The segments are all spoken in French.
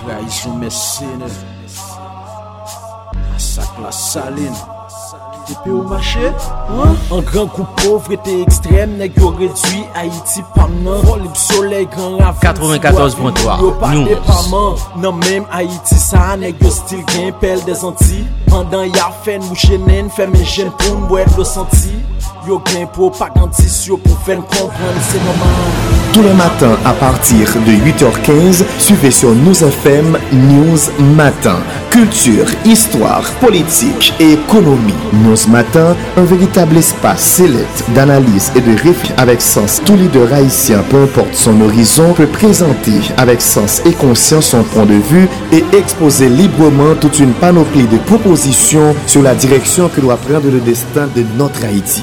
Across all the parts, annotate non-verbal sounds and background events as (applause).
Trahison mes sene Masak la saline. Depuis au marché, hein? Un grand coup pauvreté extrême, nèg yo réduit Haïti pas nan. Vol soleil grand la 94.3 Yo pas News. dépendant. Non même Haïti ça nèg yo style gain pelle des Antilles. Pendant y'a fait mouche nen, fait mes jeunes pour m'boire le senti. Yo gain propagandiste yo pour faire comprendre c'est normal. Tous les matins à partir de 8h15, suivez sur News FM News Matin. Culture, histoire, politique et économie. News Matin, un véritable espace sélect d'analyse et de réflexion avec sens. Tout leader haïtien, peu importe son horizon, peut présenter avec sens et conscience son point de vue et exposer librement toute une panoplie de propositions sur la direction que doit prendre le destin de notre Haïti.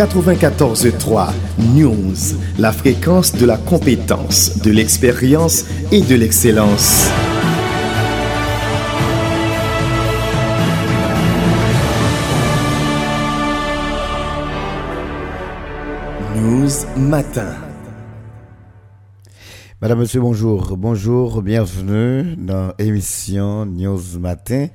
94.3 News, la fréquence de la compétence, de l'expérience et de l'excellence. News Matin. Madame, Monsieur, bonjour. Bonjour, bienvenue dans l'émission News Matin.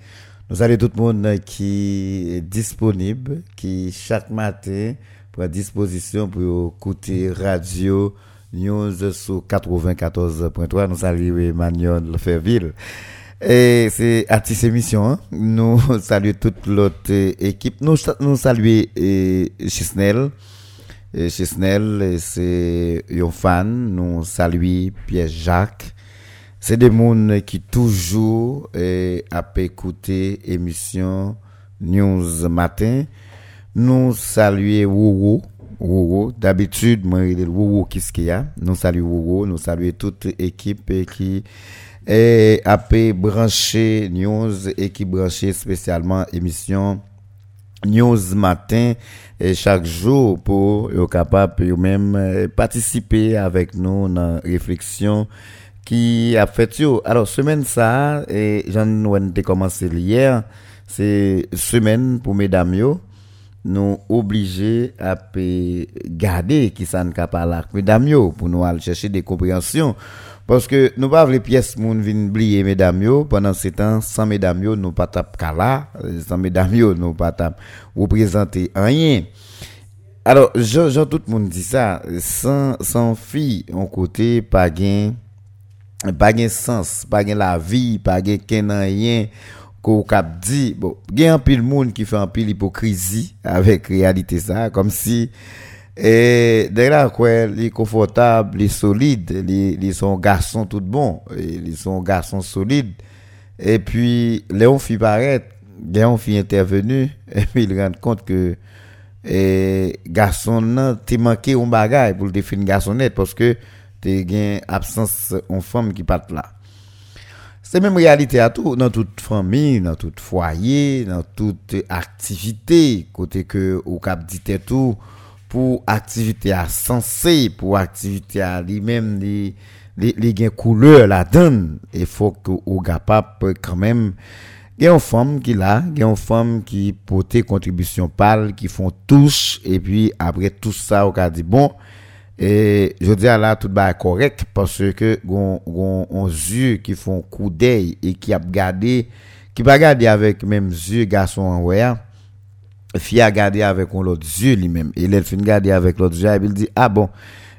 Nous allons tout le monde qui est disponible, qui chaque matin prend disposition pour écouter radio News sur 94.3. Nous saluons Emmanuel Lefebvre. Et c'est à émission, hein. nous (laughs) saluons toute l'autre équipe. Nous, nous saluons Chisnel. Et c'est un fan, nous saluons Pierre Jacques. C'est des gens qui toujours eh, a écouté émission News Matin. Nous saluons Wowo. Wowo. D'habitude, moi, Wowo qu'est-ce qu'il y a. Nous saluons Wowo. Nous saluons toute équipe qui est a branché News et qui branché spécialement émission news matin et chaque jour pour être capable de même euh, participer avec nous dans la réflexion qui a fait yo. Alors semaine ça et j'en ai commencé hier, c'est semaine pour mesdames yo nous obligés à garder qui ne capable mesdames yo pour nous aller chercher des compréhensions. Parce que nous pas les pièces moun vinn oublier mesdames yo pendant ce temps sans mesdames yo nous pas tap kala sans mesdames yo nous pas tap représenter rien. Alors je, je- tout le monde dit ça sans sans fille on côté pas gain pas gain sens pas gain la vie pas gain rien qu'on cap dit bon gain un pile monde qui fait un pile hypocrisie avec réalité ça comme si et derrière quoi les confortable les solides les les sont garçons tout bon et ils sont garçons solides et puis Léon fit paraître Léon fit intervenu (laughs) et puis il rend compte que et garçon nan t'es manqué un bagage pour le définir garçonnette parce que t'es gain absence en femme qui pas là c'est même réalité à tout. Dans toute famille dans tout foyer dans toute activité côté que au cap dit tout pour activité à sensé pour activité à lui-même les les les gain couleur la donne. Il faut que au capable quand même il y a une femme qui là, il y a une femme qui porte contribution pâle, qui font touche, et puis après tout ça, on a dit bon, et je dis à là, tout va correct, parce que, on, on, on yeux qui font coup d'œil, et qui a gardé, qui va garder avec même yeux garçon en wear, fille a gardé avec l'autre yeux lui-même, et elle fin garder avec l'autre yeux, et il dit, ah bon,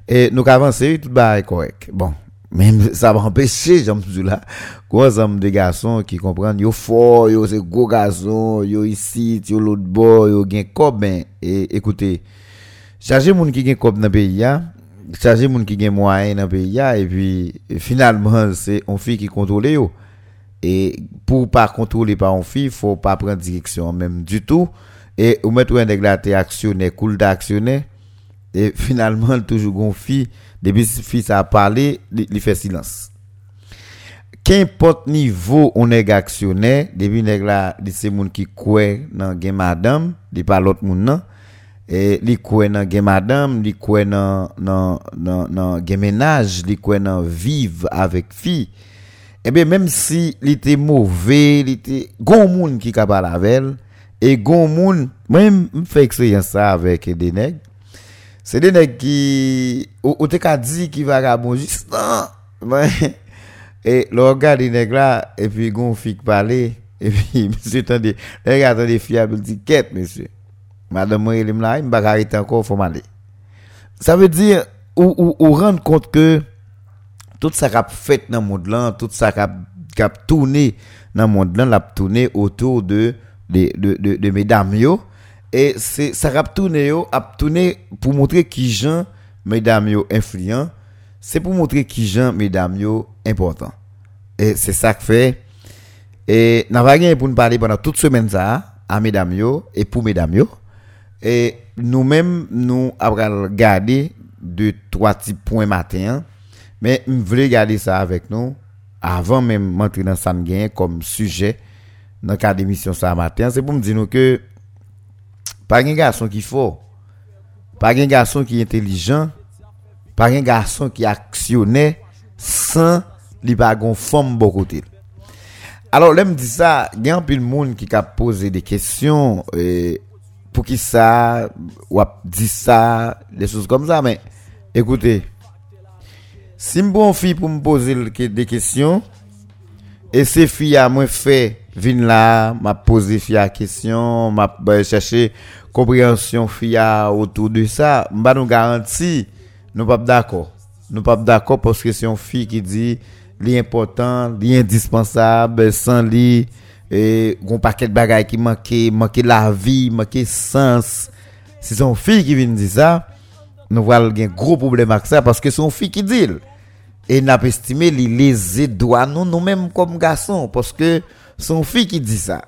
et nous avancer, tout va correct. Bon, même (laughs) ça va empêcher j'aime toujours là. Quoi ensemble de garçons qui comprennent yo fort yo c'est gros garçon yo ici yo l'autre bord yo gen cob ben et écoutez charger moun qui gen cob dans pays ya charger moun qui moyen pays et puis finalement c'est on fille qui contrôle et pour pas contrôler par on fille faut pas prendre direction même du tout. Et ou mettre un déglaté actionnaire cool d'actionnaire. Et finalement toujours gon fille. Depuis fille ça a parlé il fait silence. Qu'importe niveau on est actionnaire, depuis nèg là, c'est moun qui croit dans gen madame, pas l'autre nan. Et li croit dans gen madame, li dans dans dans dans gen ménage, li dans vivre avec fille. Eh bien même si il mauvais, il était gon moun qui capable avec et gon moun même fait expérience ça avec des nègres. C'est des nègres qui ou te dit qui vagabond juste non. Et le regard des nègres là, et puis gon fille parler, et puis monsieur tendez, regarde des filles, il dit monsieur. Madame il là, il m'a arrêter encore faut m'aller. Ça veut dire ou ou, ou rendre compte que tout ça qui a fait dans le monde là, tout ça qui a, tourné dans le monde là, l'a tourné autour de de de de, mesdames yo et c'est ça a tourné yo a pour montrer qui gens mesdames yo influents, c'est pour montrer qui gens mesdames yo important. Et c'est ça que fait et n'a pas rien pour nous parler pendant toute semaine ça à mesdames yo et pour mesdames yo et nous-mêmes nous avons regardé deux trois petits points matin mais je voulais garder ça avec nous avant même d'entrer dans sanguin comme sujet dans le cadre d'émission ça matin. C'est pour me dire que pas un garçon qui faut, pas un garçon qui est intelligent, pas un garçon qui actionné sans li pas femme beaucoup côté. Alors, là me dit ça, il y a un peu de monde qui a posé des questions pour qui ça ou dit ça, des choses comme ça mais écoutez si je bon fille pour me poser des questions, et ces filles à moi fait, viennent là, m'a posé fille à question, m'a ben, cherché compréhension fille autour de ça, m'a nous garantit, nous pas d'accord. Nous pas d'accord parce que c'est une fille qui dit l'important, l'indispensable, sans lui, et un paquet de bagages qui manque, manque la vie, manque sens. C'est une fille qui vient dire ça nous voyons un gros problème avec ça parce que son fille qui dit et n'a pas estimé les doigts nous nous mêmes comme garçons parce que son fille qui dit ça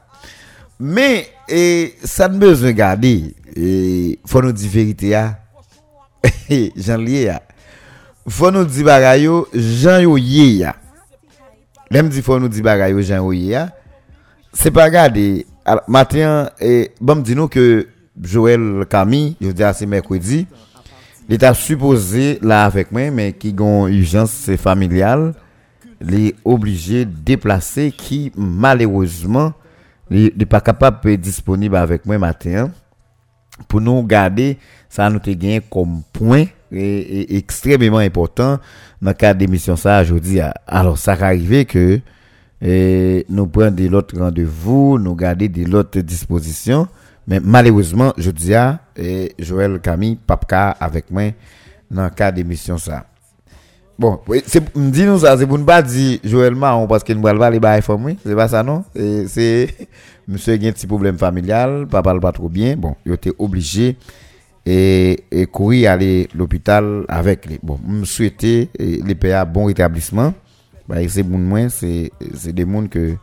mais et ça ne besoin garder et faut nous dire vérité à (laughs) Jean lié faut nous dire bagayo Jean yo yé ya. Même dit faut nous dire bagayo Jean yo yé c'est pas garder matin et bon dis nous que Joël Camille je dis c'est mercredi L'État supposé là avec moi, mais qui ont urgence familiale, les obligé de déplacer qui malheureusement n'est pas capable de disponible avec moi matin. Pour nous garder ça nous gagné comme point et, extrêmement important dans le cadre d'émission ça aujourd'hui alors ça arrive que nous prenons de l'autre rendez-vous nous garder de l'autre disposition mais malheureusement, je dis à Joël Camille, Papka avec moi dans le cas d'émission ça. Bon, dit nous ça, c'est pour ne pas dire Joël Marron parce qu'il ne va pas les bailler moi, c'est pas ça non? C'est (laughs) monsieur a un petit problème familial, papa ne pas trop bien. Bon, il était obligé et, et courir aller l'hôpital avec lui. Bon, me souhaiter les PA bon rétablissement. Bah, c'est bon c'est c'est des monde que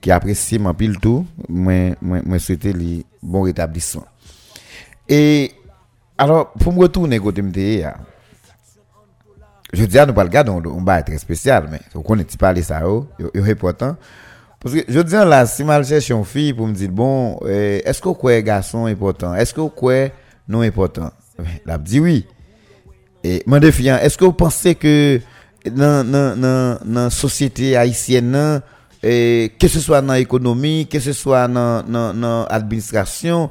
qui apprécient mon pile tout, moi moi moi souhaiter les bon rétablissement. Et alors pour me retourner côté MTE je dis à nous pas le garder on va être spécial mais on connaît pas parler ça oh, est important. Parce que je dis là si mal cherche une fille pour me dire bon eh, est-ce que quoi garçon important? Est-ce que quoi non important? La dit oui. Et mon défiant est-ce que vous pensez que dans dans dans dans société haïtienne et que ce soit dans l'économie, que ce soit dans l'administration,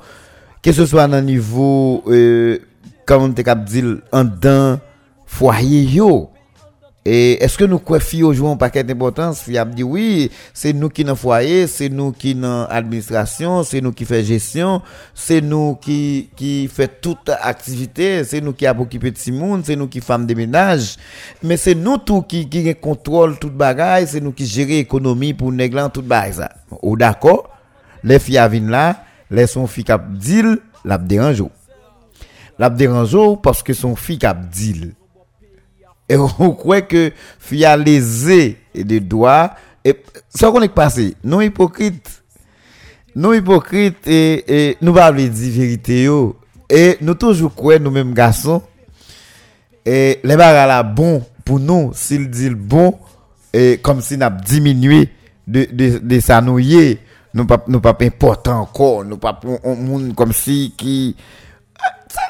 que ce soit dans le niveau, euh, comme on te dit, en dans foyer yo. Et est-ce que nous quoi jouer un paquet d'importance? Il a dit oui, c'est nous qui dans foyer, c'est nous qui dans administration, c'est nous qui fait gestion, c'est nous qui qui fait toute activité, c'est nous qui a occupé de monde, c'est nous qui femme de ménage, mais c'est nous tout qui qui contrôle toute bagaille, c'est nous qui gère l'économie pour négler toute bagaille ça. Ou d'accord? Les filles viennent là, les son fille cap deal, la dérange. La parce que son fille cap deal et (laughs) on croit que fia lésé des doigts et ça qu'on est passé. Non hypocrite non hypocrite et, nous pas dire vérité et nous toujours croyons nous mêmes garçons. Et les bagarres là bon pour nous s'il dit bon et comme si n'a diminué de de de nous nous pas nous pas important encore. Nous pas un monde comme si qui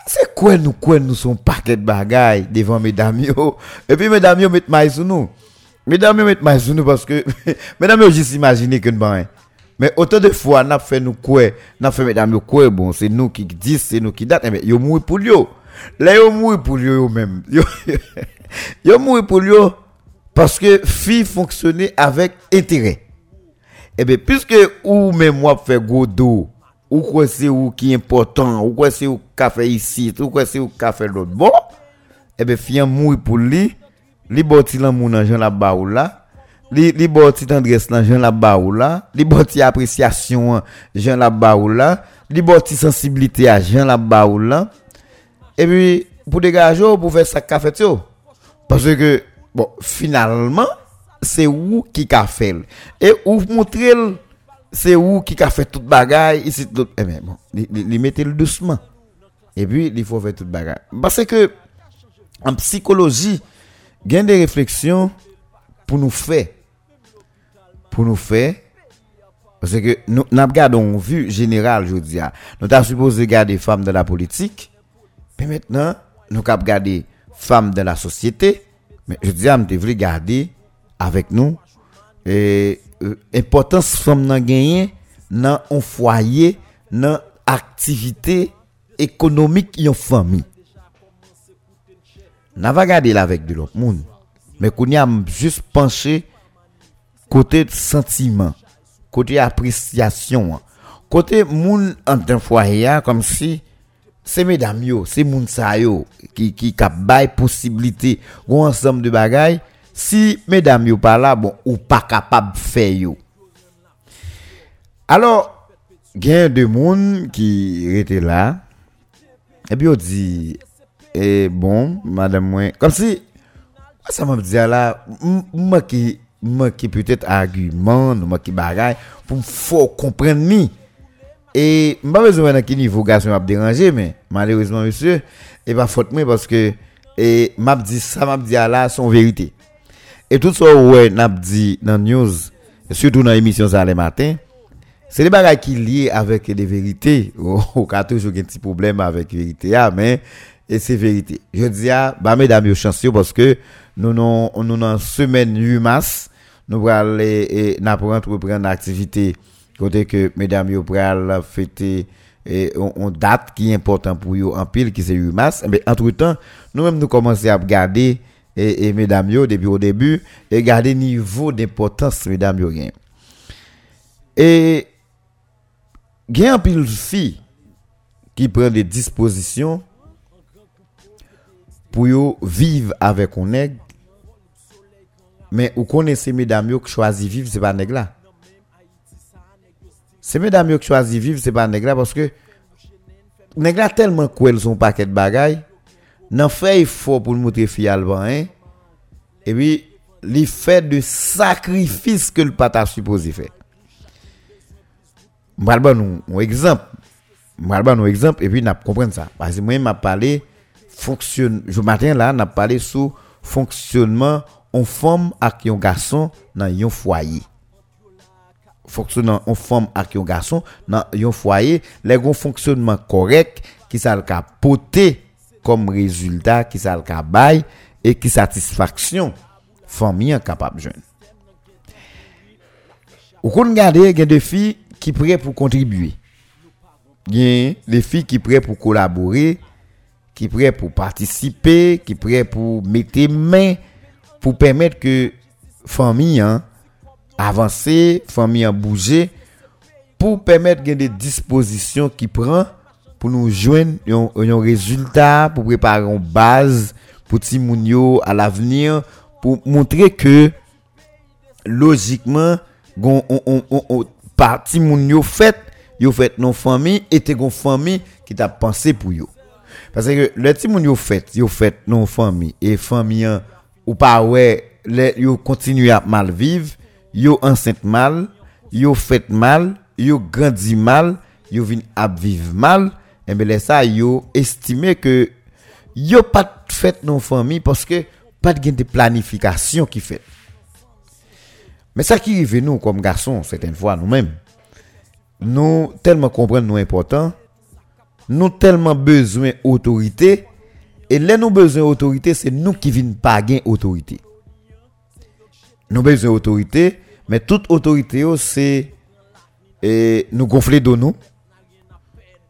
c'est quoi nous quoi nous son paquet (laughs) (laughs) de bagailles devant mesdames yo. Et puis mesdames yo mettent maïs sur nous mesdames yo mettent maïs sur nous parce que mesdames yo juste imaginer que nous mais autant de fois n'a fait nous quoi n'a fait mesdames yo quoi bon c'est nous qui disent c'est nous qui date mais yo mouri pour yo. Là yo mouri pour yo yo même yo (laughs) yo mouri pour yo parce que fille fonctionnait avec intérêt et bien puisque ou même moi fait gros dos ou quoi c'est ou qui est important? Ou quoi c'est ou café ici? Ou quoi c'est ou café l'autre? Bon et bien fille mourir pour lui. Li boti lan moun nan jan la ba ou la li li tendresse nan jan la ba ou la li boti appréciation jan la ba ou la li boti sensibilité à jan la ba ou et puis pour dégager pour faire ça café parce que bon finalement c'est ou qui fait. Et ou montrer c'est où qui a fait toute bagaille ici tout. Eh bien bon il mettez le doucement. Et puis il faut faire toute bagaille. Parce que en psychologie il y a des réflexions pour nous faire. Pour nous faire. Parce que nous nous regardons vue générale je dis nous avons supposé regarder femmes de la politique. Mais maintenant nous avons regarder femmes de la société. Mais je dis nous devons regarder avec nous. Et importance femme nan gagner dans un foyer dans activité économique yon famille. N'a pas regardé là avec de l'autre monde. Mais qu'on y a juste penché côté sentiment côté appréciation côté moun en un foyer comme si c'est mesdames yo c'est moun sa qui qui cap possibilité ou ensemble de bagailles si mesdames yo pas là bon ou pas capable faire yo. Alors gain de monde qui était là et puis on dit et bon madame moi comme si ça m'a dit là moi qui moi qui peut-être argument moi qui bagaille pour faut comprendre ni. Et pas besoin dans quel niveau garçon m'a dérangé mais malheureusement monsieur et pas faute moi parce que et m'a dit ça m'a dit là son vérité et tout ça, ouais, n'a dit dans news, surtout dans l'émission ça le matin, c'est des bagages qui liés avec des vérités. (laughs) Au cas toujours un petit problème avec vérité, ah, mais et c'est vérité. Je dis à, bah, mesdames, chanceux parce que nous, nous, nous, en semaine 8 mars, nous allons nous entreprendre l'activité, côté que mesdames, nous allons fêter, et on, date qui est important pour eux en pile, qui c'est 8 mars. Mais entre temps, nous-mêmes, nous commençons à regarder, et, et mesdames depuis au début et garder niveau d'importance mesdames yo gain et gain un pile filles qui prend des dispositions pour vivre avec un nègre. Mais vous connaissez mesdames qui choisit vivre c'est pas nègre là. C'est mesdames yo qui choisit vivre c'est pas nègre là parce que nègre là tellement quoi son paquet de bagailles nan fait effort pour montrer fille alban hein? Et puis il fait de sacrifice que le pata supposé faire m'alba nous un exemple. Nous exemple et puis n'a comprendre ça. Parce que moi m'a parlé fonctionne je matin là n'a parlé sur fonctionnement en femme avec un garçon dans un foyer. Fonctionnant en femme avec un garçon dans un foyer les fonctionnement correct qui ça kom rezultat ki sal ka bay e ki satisfaksyon fami an kapap jwen. Ou kon gade gen de fi ki pre pou kontribuye. Gen de fi ki pre pou kolabore, ki pre pou partisipe, ki pre pou mette men pou pemet ke fami an avanse, fami an bouje, pou pemet gen de disposisyon ki pran pour nous joindre un, résultat, pour préparer une base pour ti à l'avenir, pour montrer que, logiquement, on, on, on, parti moun fait, yo fait nos familles, et te gon famille qui t'a pensé pour yo. Parce que le ti moun yo fait, yo fait nos familles, et famille, ou pas ouais, yo continue à mal vivre, yo enceinte mal, yo fait mal, yo grandi mal, yo vin à vivre mal, et eh bien ça yo estimé que yo pas fait non famille parce que pas de planification qui fait Mais ça qui arrive nous comme garçons, certaines fois nous-mêmes, nous tellement comprenons nous important, nous tellement besoin d'autorité, et là nous besoin d'autorité, c'est nous qui venons pas gagner autorité. Nous besoin d'autorité, mais toute autorité, c'est nous gonfler de nous,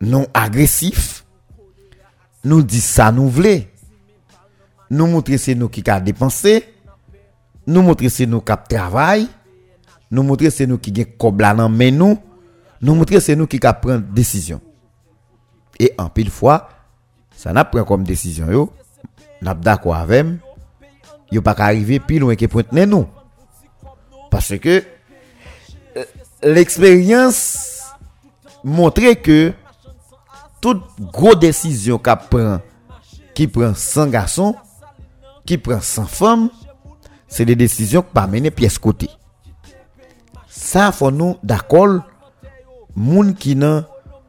non agressif, nous dit ça nous voulons, nous montrer c'est nous qui a dépensé, nous montrer c'est nous qui travail, nous montrer c'est nous qui gagne comme mais nous, nous montrer c'est nous qui a prendre décision. Et en pile fois, ça n'a pris comme décision yo, n'a d'accord avec yo pas arriver plus loin que pointe nous. Parce que euh, l'expérience montre que Tout gro desisyon ka pran, ki pran san gason, ki pran san fam, se de desisyon pa mene piyes kote. Sa fon nou dakol, moun ki nan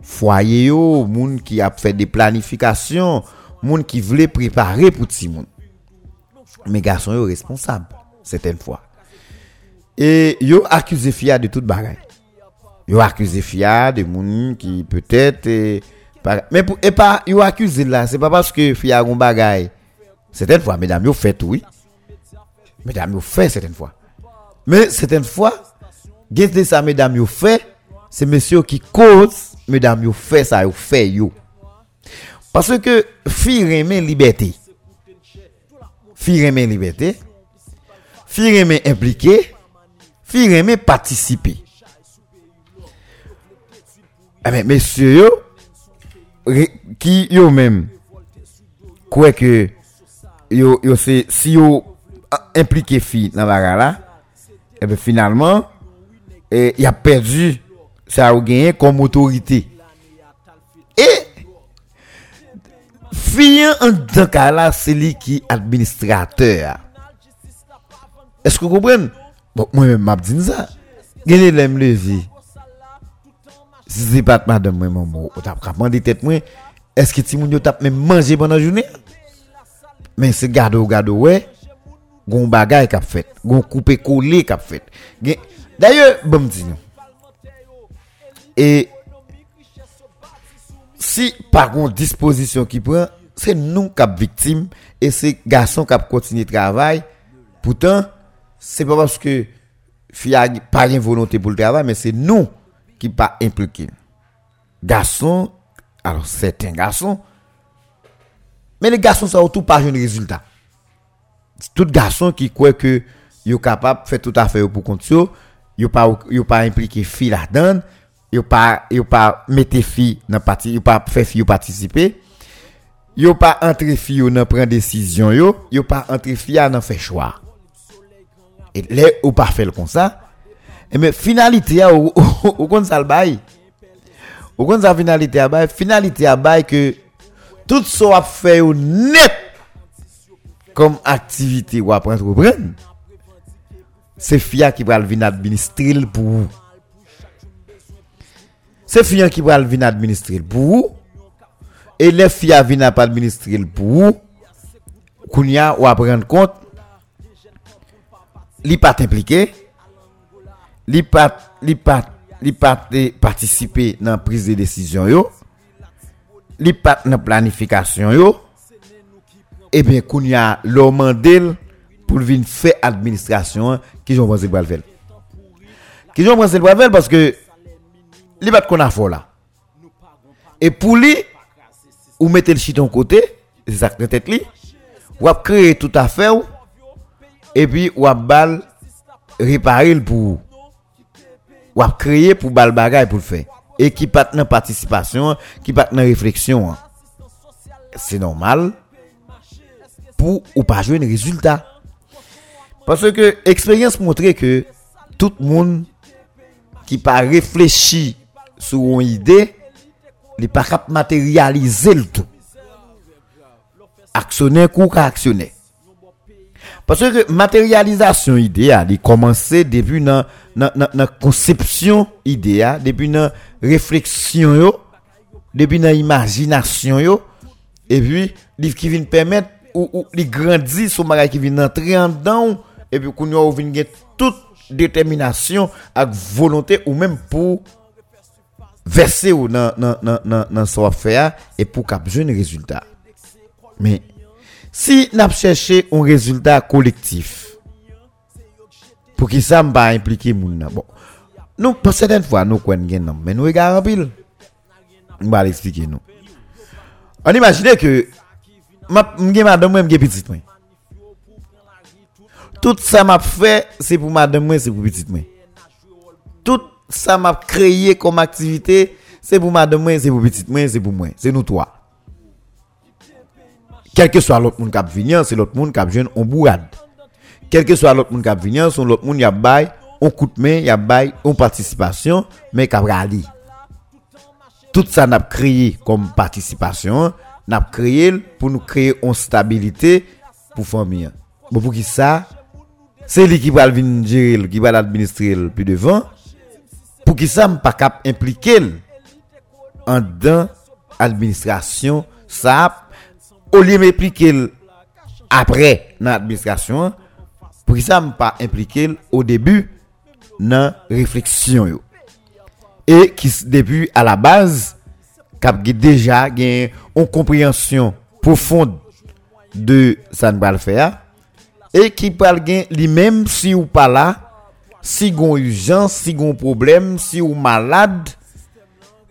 fwaye yo, moun ki ap fè de planifikasyon, moun ki vle prepare pou ti moun. Me gason yo responsab, seten fwa. E yo akuse fia de tout bagay. Yo akuse fia de moun ki petet e... mais pour et pas yo accusé là, c'est pas parce que Fia gon bagaille. Certaines fois mesdames yo fait oui. Mesdames yo fait certaines fois. Mais certaines fois, de ça mesdames yo fait, c'est monsieur qui cause mesdames yo fait ça yo fait yo. Parce que fille remet liberté. Fille remet liberté. Fille remet impliqué fi remet participer. Eh bien, messieurs, qui même, quoi que, yo, yo si yo impliqué fi dans la là, eh bien, finalement, il a perdu ça a gagné comme autorité. Et, fi en tant cas là, c'est lui qui administrateur. Est-ce que vous comprenez? Bon, moi-même, m'a dit ça. Gagné l'aime lever. Si c'est pas madame, maman, ou t'as demandé tête, est-ce que tu moun t'a même mangé pendant la journée? Mais c'est gado, gado, ouais. Gon bagay qu'a fait. Gon coupé collé qu'a fait. D'ailleurs, bon, Et, si par contre disposition qui prend, c'est nous qui victime et c'est garçon qui continué le travail. Pourtant, c'est pas parce que fille a pas une volonté pour le travail, mais c'est nous qui pas impliqués. Garçons, alors certains garçons, mais les garçons ça tout pas un résultat. Tout garçon qui croit que est capable de faire tout à fait pour compte yo pas pas impliqué fille là-dedans, yo pas yo pas mettre fille dans parti, yo pas faire fille participer. Yo pas entrer fille dans prendre décision yo, yo pas entrer fille dans faire choix. Et là, ou pas faire comme ça. Et mais finalité, ou, ou ça bail. Ou kon ça finalité à bail, finalité à bail que tout ce a fait net comme activité ou après entreprendre. C'est FIA qui va venir administrer pour vous. C'est FIA qui va venir administrer pour vous. Et les FIA viennent administrer pour vous. Kounya ou à prendre compte li pas impliqué, li pas li pas li pas participer dans prise de décision yo, li pas dans planification yo. Et eh bien kounya lo mandel pour venir faire administration qui j'ont pensé pour faire. Qui j'ont pensé pour faire parce que li pas qu'on a fort là. Et pour lui ou mettez le chiton côté, c'est ça que tête li, ou créer tout à fait et puis ou bal réparer pour ou créer pour bal bagay pour le faire et qui pas dans participation qui pas dans réflexion c'est normal pour ou pas jouer un résultat parce que expérience montre que tout le monde qui pas réfléchi sur une idée n'est pas capable matérialiser le tout actionnaire ou actionnaire Parce que matérialisation idéale, il commençait depuis dans la conception idéale, depuis dans réflexion yo, depuis dans imagination yo, et puis livre qui vient permettre ou, ou il grandit sur bagage qui vient entrer en dedans et puis qu'on a vient toute détermination avec volonté ou même pour verser ou dans dans dans dans et pour cap jeune résultat. Mais si n'a cherché un résultat collectif pour qui ça pas impliquer moun bon nous pour certaines fois nous connaissons mais nous regardons pile on va l'expliquer nous on imagine que ma madame moi m'gé petite tout ça m'a fait c'est pour madame c'est pour petite tout ça m'a créé comme activité c'est pour madame c'est pour petite c'est pour moi c'est nous trois Quel que soit l'autre monde qui vient, c'est l'autre monde qui jeune on bourrade. Quel que soit l'autre monde qui vient, c'est l'autre monde qui a bail, on coup de main, il a bail, on participation, mais qui rally. Tout ça n'a créé comme participation, n'a créé pour nous créer une stabilité pour famille. Bon pour qui ça C'est lui qui va venir gérer, qui va l'administrer plus devant. Pour qui ça pas cap impliquer en dans administration ça Ou li m implike l apre nan administrasyon, pou ki sa m pa implike l ou debu nan refleksyon yo. E ki debu a la baz, kap ge deja gen yon kompryansyon profonde de San Balfea, e ki pal gen li menm si ou pa la, si gon urjans, si gon problem, si ou malade,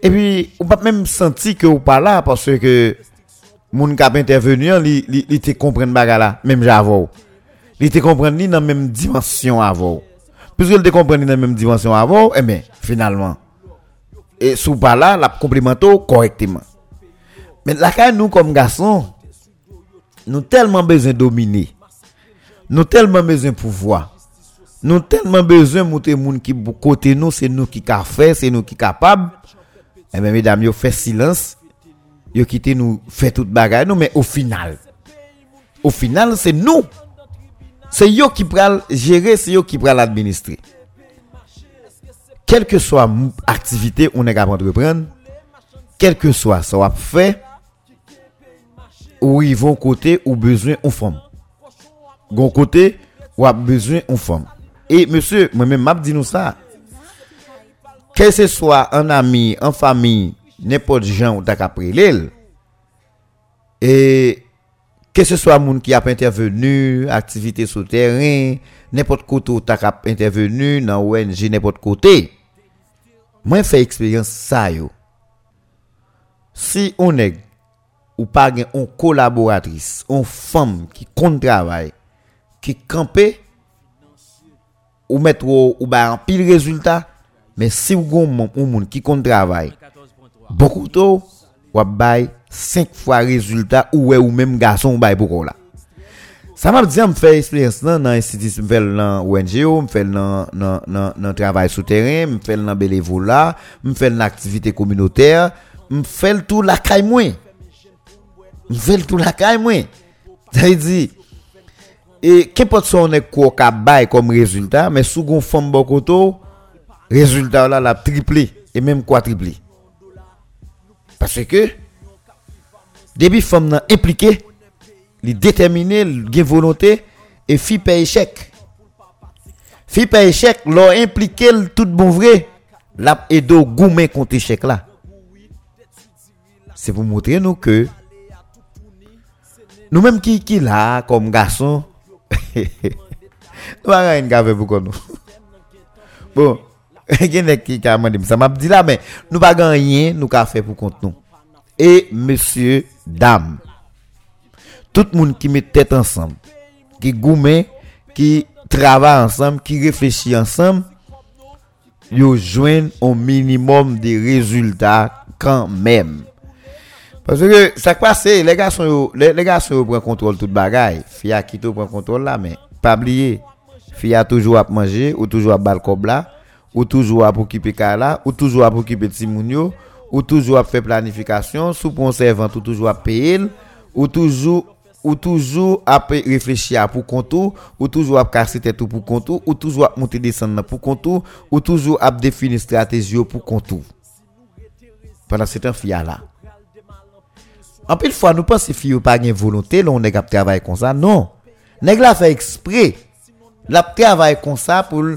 e pi ou pa menm senti ke ou pa la, parce ke moun kap intervenir li li, li te comprendre bagala même j'avoue il te comprendre ni dans même dimension avant puisque il te comprendre dans même dimension avant eh bien finalement et sous pas là la complémento correctement mais là nous comme garçons nous tellement besoin dominer nous tellement besoin pouvoir nous tellement besoin monter moun qui côté nous c'est nous qui ka faire c'est nous qui capable eh bien mesdames yo fait silence yo quitté nous fait toute bagarre nous mais au final au final c'est nous c'est eux qui pral gérer c'est eux qui pral administrer quelle que soit activité on est capable de reprendre quel que soit ça va fait ou ils vont côté ou besoin on forme. Gon côté ou a besoin on forme. Et monsieur moi même m'a dit nous ça. Que ce soit un ami en famille nepot jan ou tak apre lèl. E, ke se swa moun ki ap intervenu, aktivite sou teren, nepot kote ou tak ap intervenu, nan ONG nepot kote. Mwen fè eksperyans sa yo. Si onèk, ou pa gen on kolaboratris, on fam ki kont travay, ki kampe, ou met ou, ou ba an pil rezultat, men si ou gon moun, ou moun ki kont travay, beaucoup tôt ou bay 5 fois résultat ou ou même garçon bay pour là ça m'a dit me fait expérience dans dans institut me fait dans ONG me fait dans dans dans travail souterrain me fait dans bénévolat me fait dans activité communautaire me fait tout la caille moi me fait tout la caille moi ça veut dire et qu'importe son est quoi bay comme résultat mais sous gon femme bokoto résultat là la triplé et même quadruplé parce que depuis femme nan impliqué, li déterminé, volonté et fi paye échec. Fi paye échec, l'ont impliqué tout bon vrai, l'a edo goumen contre échec là. C'est pour montrer nous que nous même qui qui là comme garçon (laughs) nous une gave pour nous. (laughs) Bon, (laughs) Gen nek ki ka mande msa. Mab di la men, nou pa ganyen nou ka fe pou kont nou. E, monsye, dam. Tout moun ki met tèt ansam. Ki goumen, ki trava ansam, ki reflechi ansam. Yo jwen o minimum de rezultat kan menm. Paske ke sak pase, le ga son yo, le ga son yo pren kontrol tout bagay. Fia kito pren kontrol la men. Pabliye, fia toujou ap manje ou toujou ap bal kob la. ou toujou ap okipe kala, ou toujou ap okipe timounyo, ou toujou ap fe planifikasyon, sou ponservant ou toujou ap peye el, ou toujou, ou toujou ap reflechi ap pou kontou, ou toujou ap kase tetou pou kontou, ou toujou ap monte desan nan pou kontou, ou toujou ap defini strategi yo pou kontou. Pendan se tan fia la. Anpil fwa nou pan se fia yo pa gen volonté, lon neg ap travay kon sa, non. Neg la fe ekspre, la ap travay kon sa pou l...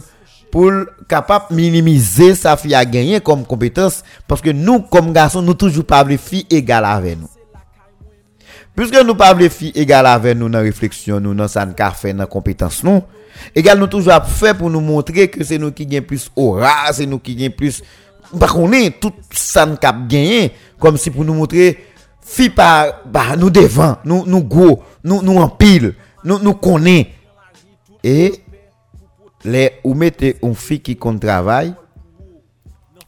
pour capable minimiser sa fille à gagner comme compétence parce que nous comme garçons nous toujours pas les filles égales avec nous. Puisque nous pas les filles égales avec nous dans réflexion nous dans ça fait dans compétence nous égal nous toujours fait pour nous montrer que c'est nous qui gagnons plus aura c'est nous qui gagnons plus. Par contre tout ça nous cap gagner comme si pour nous montrer fille pas bah, nous devant nous nous gros nous nous en nous nous connaît. Et Le ou mette yon fi ki kon travay,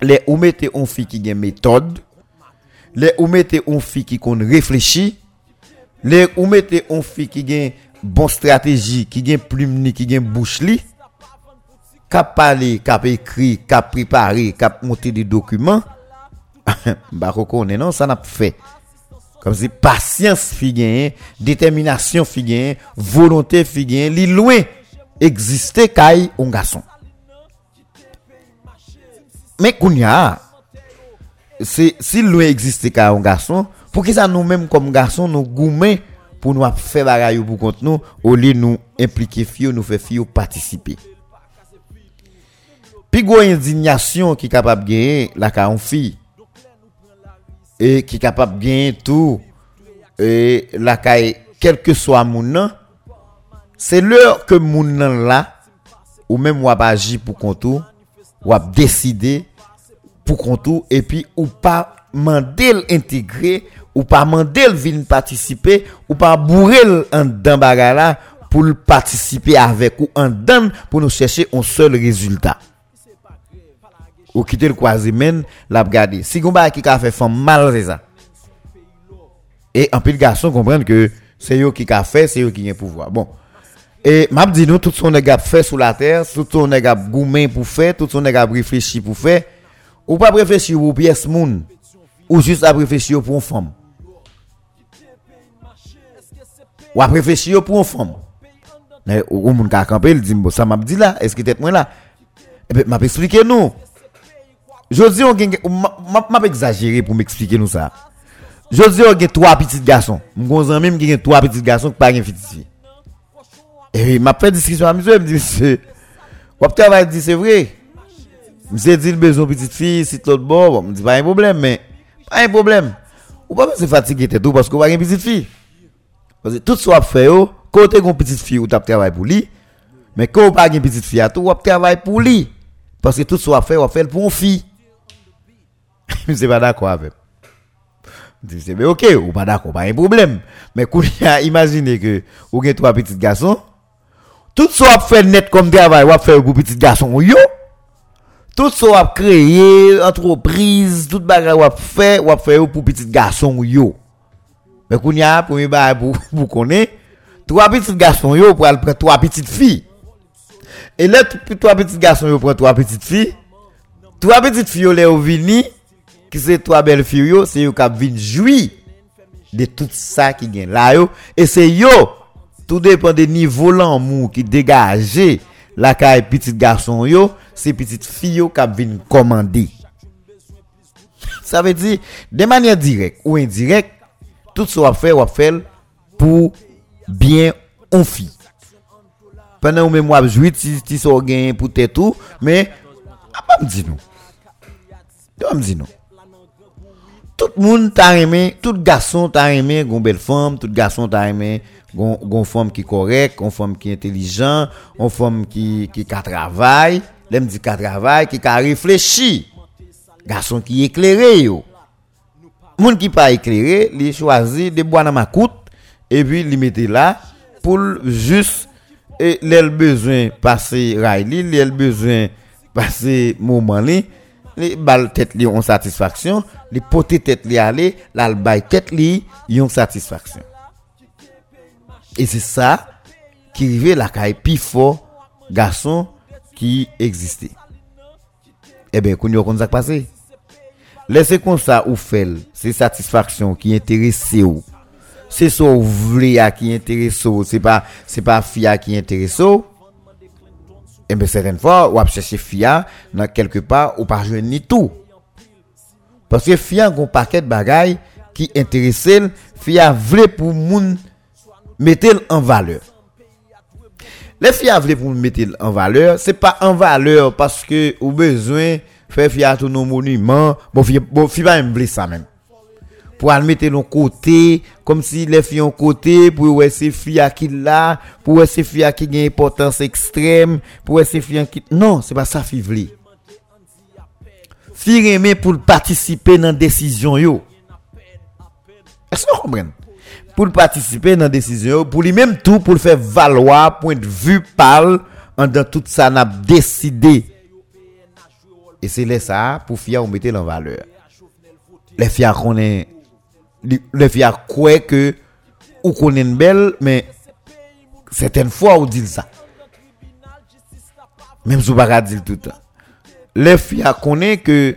le ou mette yon fi ki gen metod, le ou mette yon fi ki kon reflechi, le ou mette yon fi ki gen bon strategi, ki gen plumni, ki gen bouch li, kap pale, kap ekri, kap prepare, kap monte de dokumen, (laughs) bako konen nan, sa nap fe. Kom si pasyans fi gen, determinasyon fi gen, volonté fi gen, li lwen, egziste kay un gason. Men kounya, se, si lou egziste kay un gason, pou ki sa nou menm kom gason nou goumen pou nou ap fe bagay yo pou kont nou, ou li nou implike fiyo, nou fe fiyo patisipe. Pi gwo indignasyon ki kapap genye la ka an fi, e ki kapap genye tou, e la ka e kelke swa moun nan, c'est l'heure que moun là ou même wap agi pour contour ou décider pour contour et puis ou pas mandel intégrer ou pas mandel venir participer ou pas bourrer en dans là pour participer avec ou en dan pour nous chercher un seul résultat. Ou quitter le croisement la si on qui a fait mal et en plus garçon comprendre que c'est eux qui a fait c'est eux qui ont pouvoir. Bon et m'a dit nous tout son nèg fait sous la terre, tout son nèg goumé pour faire, tout son nèg réfléchi pour faire. Ou pas réfléchir pour pièce moun ou juste à réfléchir pour une femme. Ou à réfléchir pour une femme. Mais ou moun ka camper, il dit ça m'a dit là, est-ce que tête moi là? Et puis m'a expliqué nous. Je dis on m'a exagéré pour m'expliquer nous ça. Je dis on a trois petits garçons. Mon ami qui a trois petits garçons qui pas petite fille. Et m'a fait discussion à monsieur, me dit, monsieur, wap travail dit, c'est vrai. Monsieur dit, le besoin petite fille, si l'autre bon, me dit, pas un problème, mais, pas un problème. Ou pas se fatiguer tout parce qu'on va une petite fille. Parce que tout ce qu'on fait, côté une petite fille, ou travail pour lui, mais quand on pas une petite fille, tout, on travail pour lui. Parce que tout ce qu'on fait, on fait pour une fille. (laughs) Je pas d'accord avec. Je dis, mais ok, ou pas d'accord, pas un problème. Mais (laughs) quand imaginez que, vous avez trois petits garçons, tout ce qu'on fait net comme travail, on fait pour petit garçon yo. Tout ce qu'on créé, entreprise, tout bagage on fait, on fait pour petit garçon yo. Mais qu'on y a pour pour pour connaître trois petits garçons yo pour prendre trois petites filles. Et là trois petits garçons yo prend trois petites filles. Trois petites filles là vini qui c'est trois belles filles yo, c'est yo qui viennent jouir de tout ça qui gagne là yo et c'est yo Tout depan de nivou lan mou ki degaje la ka e pitit gason yo, se pitit fiyo kap vin komandi. Sa ve di, de manye direk ou indirek, tout se wap fè wap fèl pou bien on fi. Pwene ou mè mwap jwit si ti so gen pou tè tou, mè apam di nou. Apam di nou. Tout ah, non. non. moun ta remè, tout gason ta remè goun bel fòm, tout gason ta remè Gon fòm ki korek, gon fòm ki intelijan, gon fòm ki, ki ka travay, lem di ka travay, ki ka reflechi. Gason ki eklere yo. Moun ki pa eklere, li chwazi debwa nan makout, epi li mette la pou jist e, lèl bezwen pase ray li, lèl bezwen pase mouman li, li bal tèt li yon satisfaksyon, li pote tèt li ale, lal bay tèt li yon satisfaksyon. Et c'est ça qui arrivait la caille plus fort garçon qui existait. Eh bien, qu'on y a comme ça passé. Laissez comme ça ou fait, c'est satisfaction qui intéresse ou. C'est ça ou voulez qui intéresse ou. C'est pas, c'est pas fia qui intéresse ou. Eh bien, certaines fois, ou à chercher fia, dans quelque part, ou pas jeune ni tout. Parce que fia, un paquet de bagailles qui intéresse, fia voulait pour moun mettez en valeur. Les veulent pour mettre en valeur, c'est pas en valeur parce que ou besoin faire fier tous nos monuments. Bon, fille, bon, fille pas ça même. Pour aller mettre de côté, comme si les filles ont côté, pour ouais ces filles qui là, pour ouais ces filles qui une importance extrême, pour ouais ces filles qui... Non, c'est pas ça veut. Fille aimé pour participer dans décision yo. Est-ce que vous comprenez? Pour participer dans la décision, pour lui-même tout, pour le faire valoir, point de vue parle, dans tout ça n'a décidé. Et c'est là ça, pour faire on mettre en valeur. Les filles connaissent, les filles croient que, ou connaissent belle, mais, certaines fois, on dit ça. Même si on dire tout le temps. Les filles connaissent que,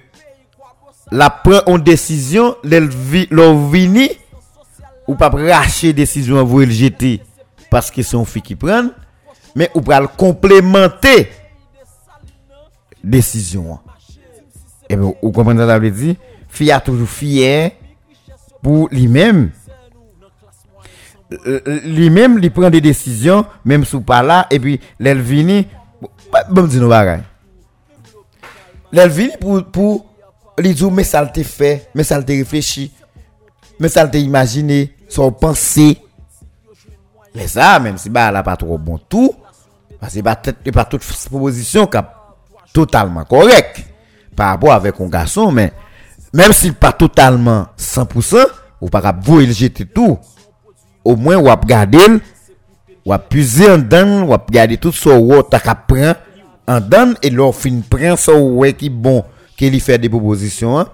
la prend en décision, leur vini, ou pas racher décision vous le jeter parce que c'est une fille qui prend mais ou pas complémenter décision. Et bien vous comprenez ça veut dire? Fille a toujours fier pour lui-même. Euh, euh, lui-même il prend des décisions même sous pas là et puis l'elvini bon dis nous l'elvini pour pour lui dire mais ça le fait mais ça le réfléchi mais ça te imaginer son pensée mais ça même si bah là pas trop bon tout parce que pas pas toute proposition qui totalement correct par rapport avec un garçon mais même s'il pas totalement 100% ou pas vous il jeter tout au moins ou regarder ou puiser en dedans ou regarder tout ce que tu prend en dedans et leur fin prend ouais qui bon qu'il fait des propositions hein.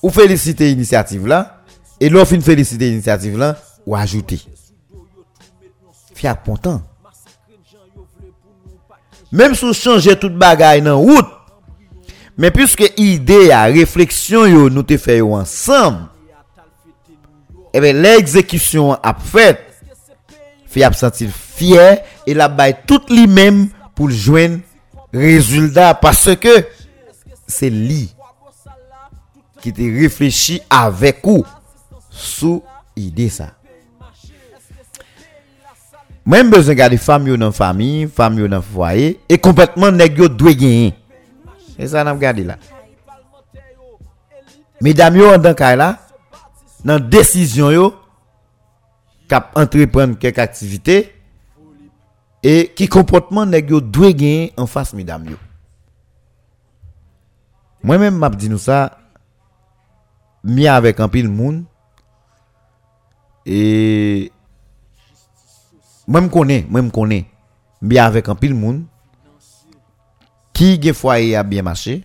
ou féliciter l'initiative là Et l'on fin féliciter l'initiative là, ou ajouter. Fiak content. Même si on changeait toute bagaille dans route, mais puisque idée à réflexion yo nous te fait ensemble, et bien l'exécution a fait, fait sentir fier et la baille toute lui-même pour le joindre résultat parce que c'est lui qui te réfléchit avec vous. sou ide sa. Mwen bezon gade fam yo nan fami, fam yo nan fwaye, e kompletman neg yo dwe genyen. E sa nan gade la. Medam yo an dan kay la, nan desisyon yo, kap entrepren kek aktivite, e ki kompotman neg yo dwe genyen an fas medam yo. Mwen men map di nou sa, mi avèk an pil moun, E Mwen mkone Mwen mkone Mbi avèk an pil moun Ki gen fwaye a bien mache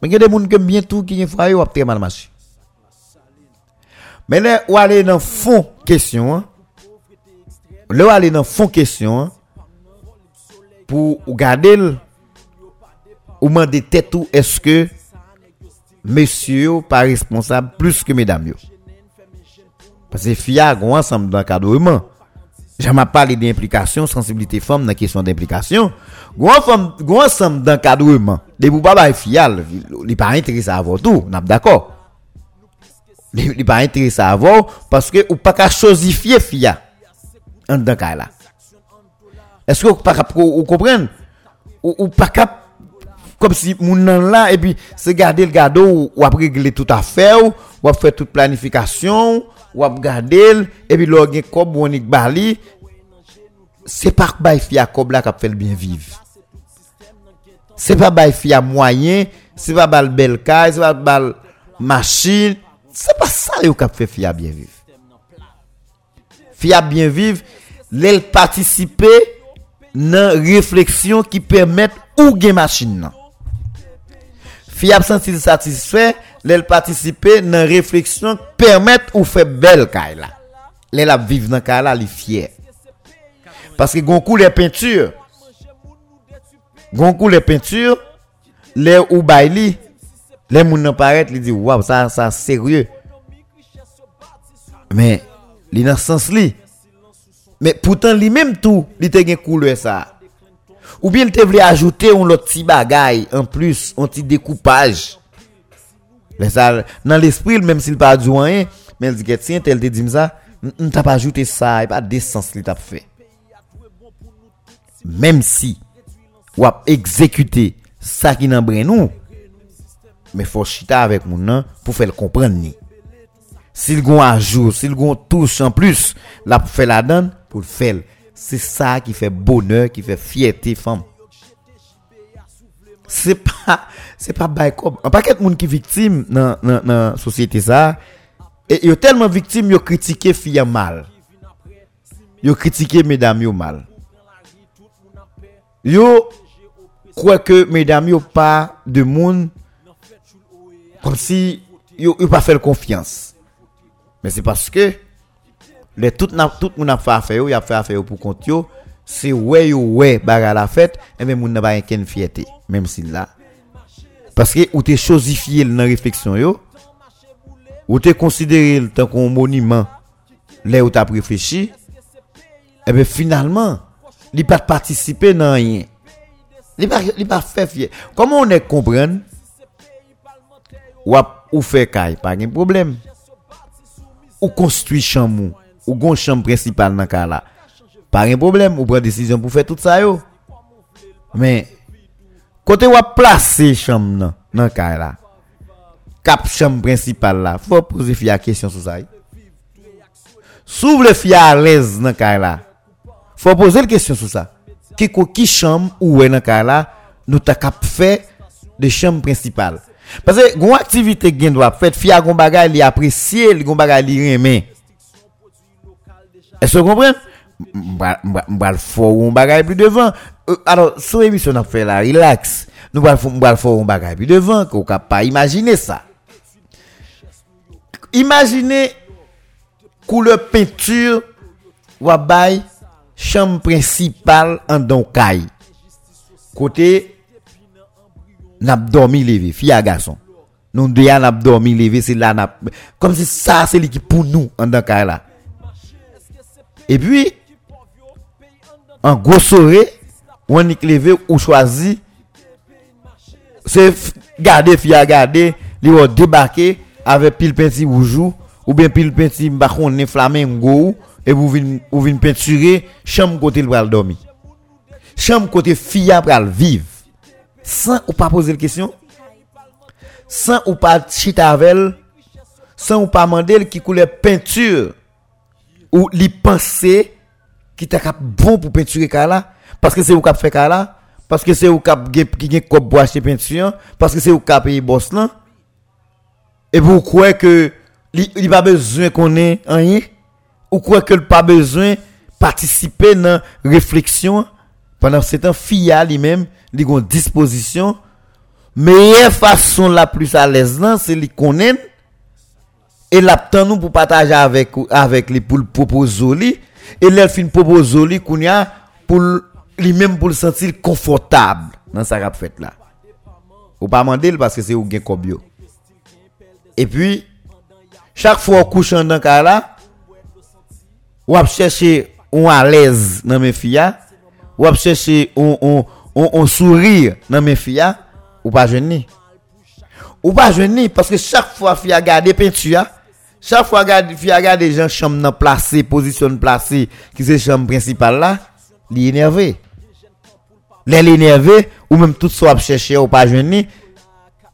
Men gen de moun kem bientou Ki gen fwaye ou ap tre man mache. Men lè ou alè nan fon Kèsyon Lè ou alè nan fon kèsyon Pou ou gade l Ou man de tèt ou eske Mèsyou pa responsable Plus ke mèdame yo. Parce que FIA ont ensemble d'encadrement. J'aime parler d'implication, sensibilité femme dans la question d'implication. Gon ensemble d'encadrement. De vous pas FIA, il pas intéressé à avoir tout, on d'accord. Il pas intéressé à avoir parce que ou pas qu'à chosifier FIA en dans là. Est-ce que vous comprenez ou, pas comme si moun nan là et puis c'est garder le gado ou après régler tout affaire ou faire toute planification wap gade l, epi lò gen kob wonik bali, se pa bay fia kob la kap fel bien viv. Se pa bay fia mwayen, se pa bal bel kaj, se pa bal machin, se pa sa yo kap fe fia bien viv. Fia bien viv, lèl patisipe nan refleksyon ki permèt ou gen machin nan. Fia absensi satisfè, l'elle participer dans réflexion permettre ou faire belle caille là. Les la vivre dans caille là, li fier. Parce que gonkou les peintures. Gonkou les peintures, les ou baili, les moun nan paraît, li dit waouh, ça ça sérieux. Mais li dans sens li. Mais pourtant li même tout, li te gen couleur ça. Ou bien il te voulait ajouter un petit bagay en plus, un petit découpage. Dans l'esprit, même s'il pas dit rien, mais il dit que tiens, tel te dit ça, on t'a pas ajouté ça, il e pas de sens li t'a fait. Même si ou a exécuté ça qui dans brain nous, mais faut chita avec moun nan pour faire le comprendre ni. S'il gon ajout, s'il gon touche en plus, la pour faire la donne, pour le faire. C'est ça qui fait bonheur, qui fait fierté femme. C'est pas c'est pas bail comme un paquet de monde qui victime dans dans dans société ça. Et yo tellement victime yo critiquer fille mal. Yo critiquer mesdames yo mal. Yo croit que mesdames yo pas de monde comme si yo, yo pas fait confiance. Mais c'est parce que les tout n'a tout monde a fait affaire yo a fait affaire pour compte yo. C'est ouais yo ouais bagarre la fête et même moun n'a pas une fierté même si là parce que ou t'es chosifié dans réflexion yo ou t'es considéré tant qu'un monument là où t'as réfléchi et bien finalement il pas participer dans rien. Il pas pas fait fier. Comment on est comprendre? Ou ou fait caille pas de problème. Ou construit chambre ou gon chambre principale dans cas pas de problème ou prend décision pour faire tout ça yo. Mais côté ou placer chambre dans cas là cap chambre principale là faut poser la question sur ça s'ouvre le fia à l'aise dans cas là faut poser la question sur ça qui qui chambre ou est dans cas là nous ta cap fait de chambre principale parce que gon activité gen doit faire fia gon bagay li apprécier gon bagay li est-ce que vous comprenez? M'bral fort un bagay plus devant. Euh, alors sur émission a fait là relax. Nous m'bral fort un bagay plus devant qu'on pas ça. Imaginez couleur peinture ou chambre principale en côté n'a dormi levé. Fille à garçon. Nous n'a dormi levé comme si ça c'est l'équipe pour nous en là. Et puis en gros soirée on est levé ou choisi c'est garder à garder li débarquer avec pile petit boujou ou bien pile petit bakonne flamingo et vous venez vous venez peinturer chambre côté le bral dormir. Chambre côté fille pral vivre. Sans ou pas poser la question sans ou pas chita sans ou pas demander qui couleur peinture. Ou li penser qui t'a bon pour peinturer là parce que c'est ou cap fait là parce que c'est ou cap qui gen kop pour acheter peinture. Parce que c'est ou cap payer boss là. Et vous croyez que il pas besoin qu'on ait rien? Ou croyez que pas besoin participer dans réflexion? Pendant ce temps fia lui-même il a une disposition. Meilleure façon la plus à l'aise c'est li connaît et l'attend nous pour partager avec avec les pour proposer lui et leur fin proposer lui kounya pour lui-même pour le sentir confortable dans sa rap fait là. Ou pas demander parce que c'est ou kobio et puis chaque fois couche dans cas là ou chercher on à l'aise dans mes filles ou chercher on on on, sourire dans mes filles ou pas jeune ou pas jeune parce que chaque fois fille a garder peinture chaque fois garde fille a garder gens chambre dans placé position placée qui c'est chambre principale là il énervé. Les énervé ou même tout soit chercher ou pas jeune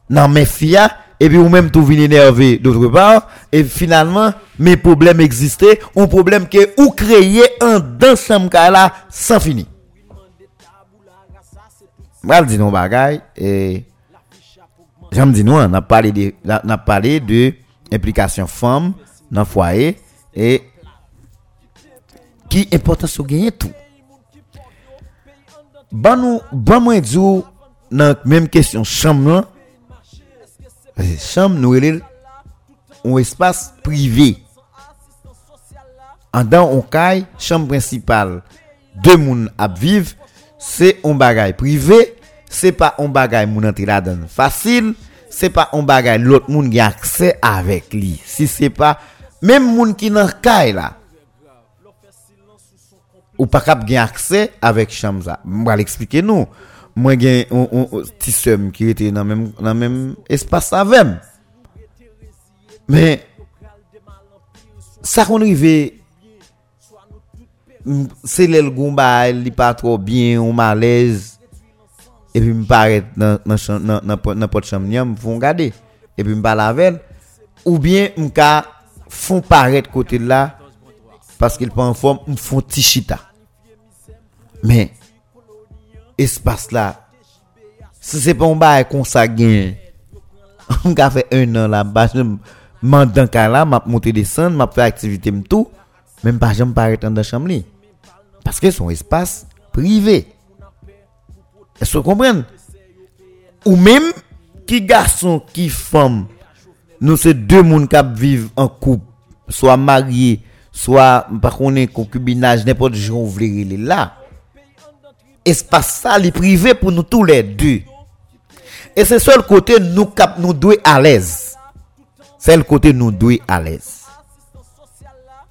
dans mes filles et puis ou même tout vient énervé d'autre part et finalement mes problèmes existaient un problème que ou créer un dans chambre là sans fini Mal dit non bagay et j'aime dit nous on parlé de implikasyon fom nan fwaye e ki importans yo genye tou. Ban nou, ban mwen djou nan menm kesyon chanm lan, chanm nou elil ou espas privé. An dan ou kay, chanm prinsipal de moun ap viv, se on bagay privé, se pa on bagay moun antila dan fasil, se pa on bagay lot moun gen akse avek li. Si se pa, menm moun ki nan kay la, ou pa kap gen akse avek chanm za. Mwa l'eksplike nou, mwen gen on, on, on, ti sem ki rete nan menm, nan menm espas avem. Men, sa kon rive, se lel goun ba li pa tro bien ou malez, Et puis me paraît dans dans dans dans chambre, me font regarder et puis me parle avec ou bien me ka font paraître côté là parce qu'il pas en forme, me font tichita. Mais espace là si c'est pas un bail comme ça gain on (laughs) a fait un an là-bas je m'en là m'a monter descendre m'a fait activité tout même pas jamais paraître dans chambre parce que son espace privé Est-ce que vous comprenez Ou même, qui garçon, qui femme, nous c'est deux personnes qui vivent en couple, soit mariés, soit par contre concubinage, n'importe qui vous voulez là. Espace ça, est privé pour nous tous les deux. Et c'est seul côté nous cap nous douer à l'aise. C'est le côté nous douer à l'aise.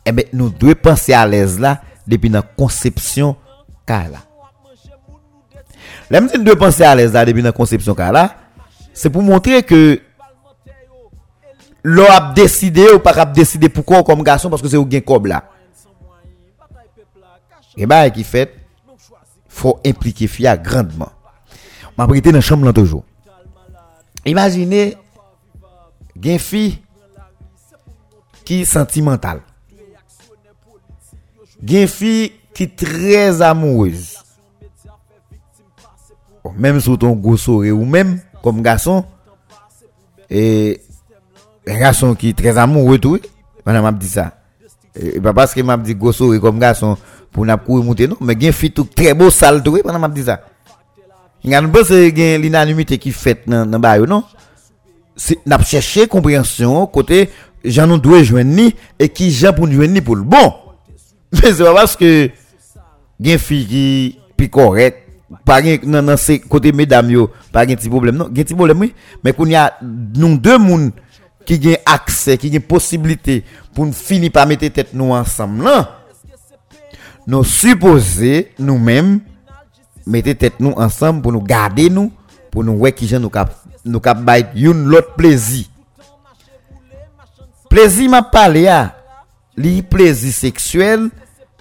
Eh bien, nous devons penser à l'aise là depuis la conception car là. Les nous devons penser à l'aise là depuis la conception là c'est pour montrer que l'on a décidé ou pas décidé pourquoi comme garçon parce que c'est au gain comme là et bah qui fait faut impliquer Fia grandement. M'a prêté dans chambre là toujours. Imaginez une fille qui est sentimentale. Une fille qui est très amoureuse. Même sur ton gros ou même comme garçon et un garçon qui est très amoureux tout, madame m'a dit ça. Et pas parce que m'a dit gros comme garçon pour n'a courir monter non mais gen fit tout très beau sale tout pendant m'a dit ça. Ngane pas c'est gen l'unanimité qui fait dans dans ba non? C'est n'a chercher compréhension côté j'en nous doit joindre ni et qui gens pour joindre ni pour le bon. (laughs) Mais c'est pas parce que gen fille qui puis correct pas non non c'est côté mesdames yo pas un petit problème non un petit problème oui. Mais qu'on y a nous deux monde qui gagne accès qui gagne possibilité pour nous finir par mettre tête nous ensemble là nous supposés nous-mêmes mettre tête nous ensemble pour nous garder nous pour nous ouais qui gens nous cap nous cap bail une l'autre plaisir plaisir m'a parlé à li plaisir sexuel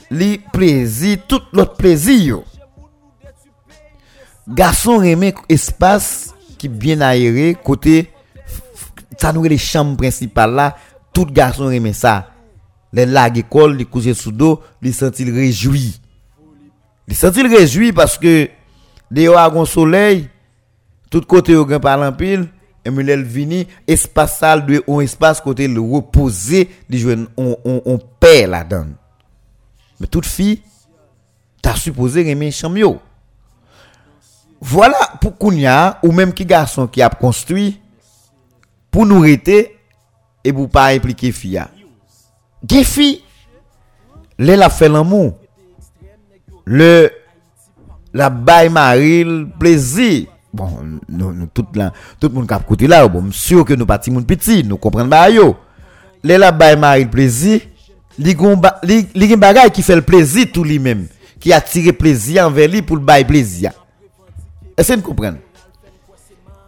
li plaisir tout l'autre plaisir yo. Garçon aimé espace qui bien aéré côté ça nous les chambres principales là tout garçon aimé ça les lag école, les coucher sous dos, les sentir réjoui. Les sentir réjoui parce que dehors a un soleil, tout côté au grand parlant pile, et vini, espace sale de un espace côté le reposer, les jeunes on on on perd la donne. Mais toute fille t'as supposé aimer chamio. Voilà pour Kounia ou même qui garçon qui a construit pour nous arrêter et pour pas impliquer fille. Gefi, le la fait l'amour. Le la baille maril plaisir. Bon, nous, nous tout là, tout le monde cap côté là, bon, sûr que nous partis moun petit, nous comprenons ba yo. Le la baille maril plaisir, li bagay qui fait le plaisir tout lui-même, qui attire plaisir envers lui pour le bail plaisir. Est-ce que vous comprenez?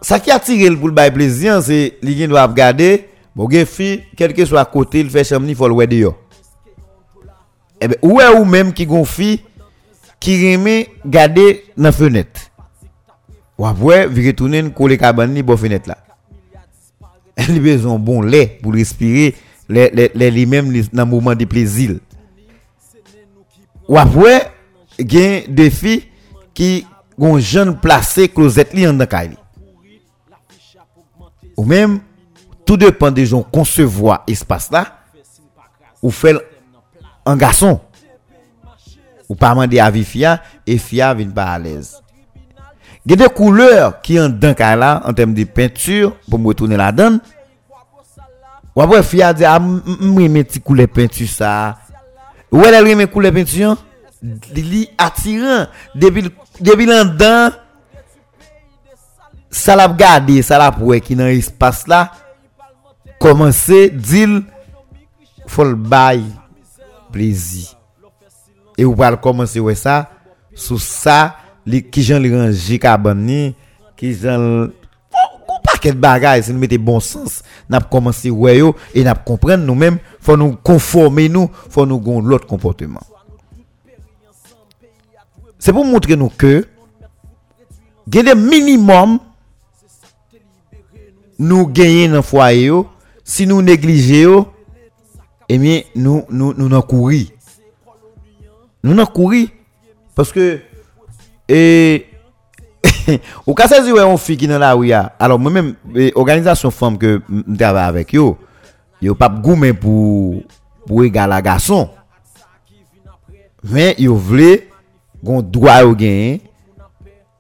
Ça qui attire le bail plaisir, c'est li doit regarder Bon, gen fi, quel que soit côté, il fait chambre, il faut le dehors. Eh ben, ou est ou même qui gon fi, qui remet garder dans la (laughs) fenêtre. Ou après, vi retourner coller cabane ni bon fenêtre là. Elle a besoin bon lait pour respirer les les les même dans moment de plaisir. Ou après, gen des filles qui gon jen plase klozet li an dan kay li. Ou mèm, tout depan de jon konsevoa espas la, ou fel an gason. Ou pa mande avi fia, e fia vin pa alez. Gè de kouleur ki an dan kay la, an tem de peintur, pou mwen toune la dan, wapwe fia de ah, a mwen men ti koule peintur sa. Ou el el mwen koule peintur an, li atiran, debil debi lan dan, salap gade, salap wè ki nan espas la, komanse dil fol bay plezi. E ou pal komanse wè sa, sou sa, li, ki jan li ranji kaban ni, ki jan kon paket bagay, se nou mette bon sens, nap komanse wè yo, e nap kompren nou men, fò nou konforme nou, fò nou goun lot komporteman. c'est pour montrer nous que il y a minimum nous gagnons dans foyer si nous négligeons eh bien nous nous nous en courir. Nous en courir. Parce que et au cas où on fille qui dans la rue alors moi même eh, organisation femme que je travaille avec yo yo pas goumé pour pour égal à garçon. Mais yo voulait gon droit au gain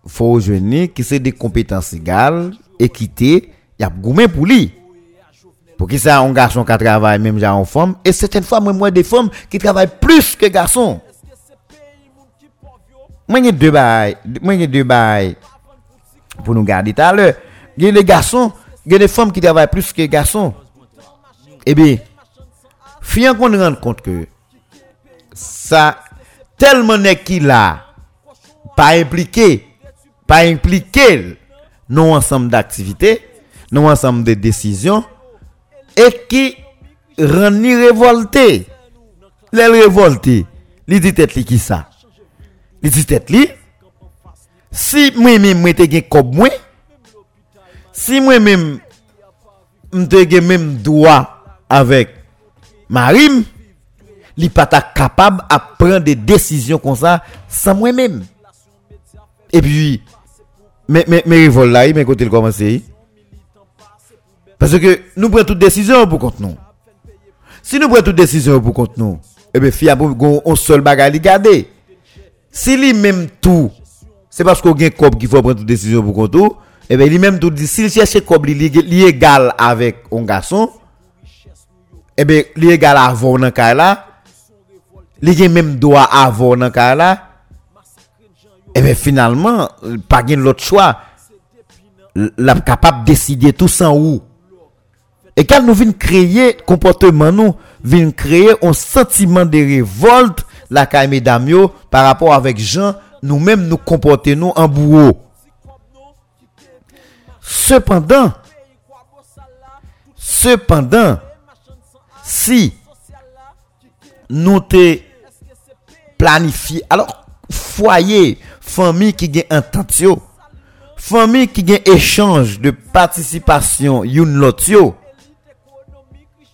faut jeune qui c'est des compétences égales équité y a goumé pour lui pour qui ça un garçon qui travaille même genre en femme et certaines fois moi moi des femmes qui travaillent plus que garçons moi j'ai deux bails moi j'ai deux bails pour nous garder tout à l'heure. Il y a des garçons il femmes qui travaillent plus que garçons. Eh bien fiant qu'on rend compte que ça telman nek ki la, pa implike, pa implike nou ansam d'aktivite, nou ansam de desisyon, e ki ran ni revolte. Le revolte, li di tet li ki sa. Li di tet li, si mwen mwen mwen te gen kob mwen, si mwen mwen mwen te gen mwen mwen doa avèk marim, li pas capable à prendre des décisions comme ça sans moi-même et puis mais mais mais révolte là mais côté le commencer parce que nous prenons toutes décisions pour compte nous. Si nous prenons toutes décisions pour compte nous et bien fia pour un seul bagage li garder si lui même tout c'est parce qu'on gagne cob qu'il faut prendre toutes décisions pour compte nous et bien lui même tout dit s'il cherche cob li li égal avec un garçon et bien li égal avoir dans cas là li gen menm doa avon nan ka la, eh ebe finalman, pa gen lot chwa, la kapap deside tout san ou. E kan nou vin kreye, komporteman nou, vin kreye, on sentiman de revolte, la ka eme damyo, par rapport avek jan, nou menm nou komporte nou an bouwo. Sependan, sependan, si nou te planifié. Alors foyer famille qui gagne entente yo famille qui gagne échange de participation lot yo.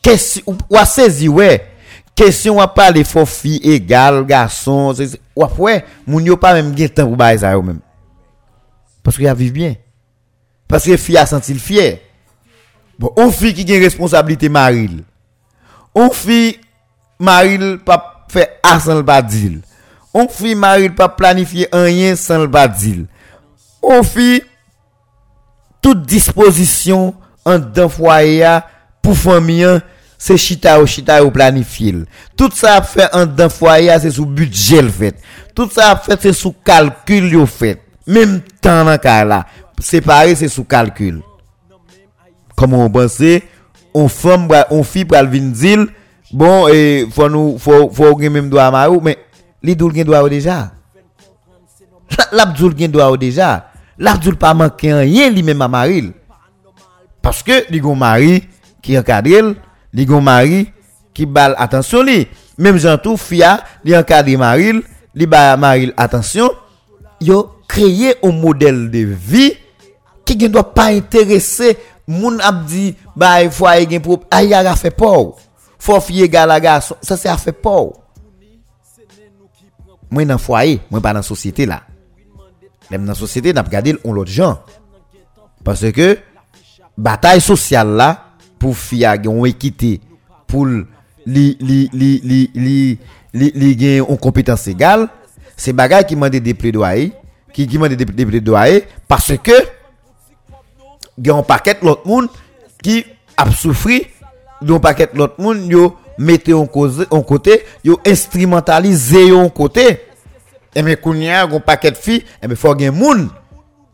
Question ou a saisi ouais. Question a parler faut fille égal garçon ou ouais moun yo pas même gagne temps pour bailler ça même. Parce qu'il a vivre bien. Parce que fille a senti le fier. Bon on fille qui gagne responsabilité maril. On fille maril pas fait a sans le dire on fille maril pas planifier rien sans le dire on fit toute disposition en d'un foyer pour famille c'est chita ou chita ou planifier. Tout ça fait en d'un foyer c'est sous budget le fait. Tout ça fait c'est sous calcul le fait. Même temps dans cas là. Séparé c'est sous calcul. Comment on pense? On femme on fille pour dire bon et faut nous faut faut même droit mais li doul gen droit déjà. L'abdoul gen droit déjà. L'abdoul pas manquer rien lui même à maril parce que li gon mari qui encadre li gon mari qui bal attention li même Jean tout fia li encadre maril li ba maril attention yo créer un modèle de vie qui ne doit pas intéresser moun ap di bay foyer gen pour ay a fait Fofye gala gason, sa se a fe pou. Mwen nan fwaye, mwen pa nan sosyete la. Lem nan sosyete nan ap gade l on lot jan. Pase ke, batay sosyal la, pou fia gen yon ekite, pou li, li, li, li, li, li, li gen yon kompetans egal, se bagay ki mande depre doaye, ki, ki mande depre doaye, parce ke, gen yon paket lot moun, ki ap soufri, d'un paquet l'autre monde yo mettez en cause en côté yo instrumentaliser en côté et kounya un paquet filles et gen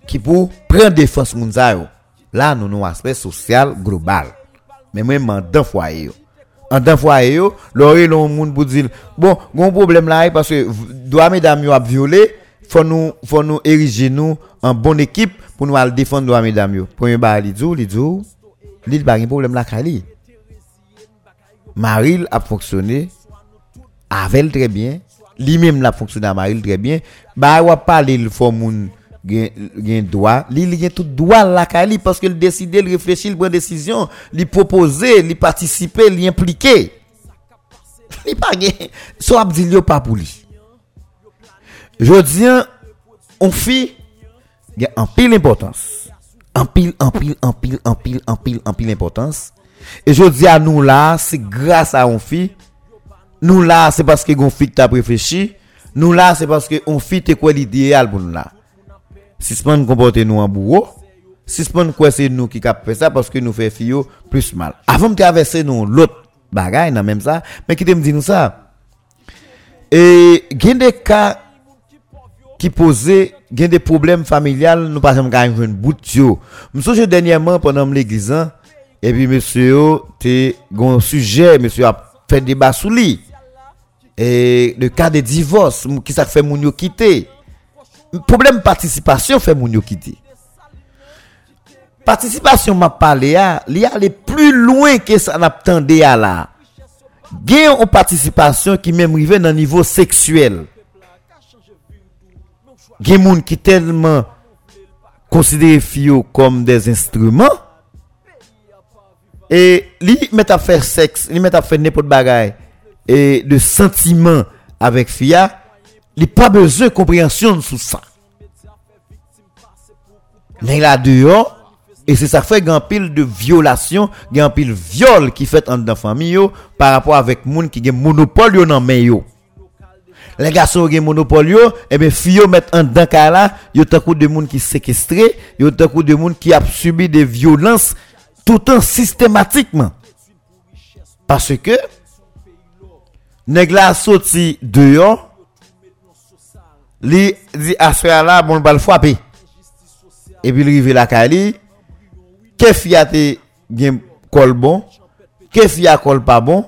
qui pour prendre défense yo. Là nous nous aspect social global. Mais même foyer yo. En dans foyer yo moun pour dire bon gon problème parce que doit yo a faut faut nous ériger en bonne équipe pour nous défendre doit yo. Premier ba li dou li là kali Maril a fonctionné avec très bien lui-même la fonctionne à Maril très bien. Bah, on parler le faut moun gen droit, li li gen tout droit la kali parce que le décider, le réfléchir, le prendre décision, li proposer, li participer, li impliquer. Li pas gen, so ap di li pas pour lui. Je dis, on fait en pile importance. En pile, en pile, en pile, en pile, en pile, en pile importance. Et je dis à nous là, c'est grâce à on fait. Nous là, c'est parce que on fait t'a réfléchi. Nous là, c'est parce que on fait quoi l'idéal pour nous là. Pas comporter nous en bourreau, pas quoi c'est nous qui cap fait ça parce que nous fait fio plus mal. Avant de traverser nous l'autre bagaille dans même ça, mais qui te me dit nous ça? Et il y a des cas qui posaient des problèmes familiales, nous pas jamais gagner un bout de. Monsieur dernièrement pendant l'église E pi monsye yo te gon suje, monsye yo ap fè deba sou li. E le ka de divos, mou ki sa fè moun yo kite. Problem participasyon fè moun yo kite. Participasyon ma pale ya, li ale plu louen ke sa nap tende ya la. Gen yon participasyon ki menm rive nan nivou seksuel. Gen moun ki telman konsidere fiyo kom des instrument. E li met ap fè seks, li met ap fè nepot bagay, e de sentimen avèk fia, li pa bezè kompryansyon sou sa. Nè la deyo, e se sa fè gen pil de violasyon, gen pil viol ki fèt an dan fami yo, par rapport avèk moun ki gen monopol yo nan men yo. Le gason gen monopol yo, ebe fiyo met an dan ka la, yo takou de moun ki sekestre, yo takou de moun ki ap subi de violans, tout en systématiquement. Parce que nèg la sorti dehors li dit à ce là bon bal frapper et puis il rive la kali que fiate gen col bon? Que fia col pas bon?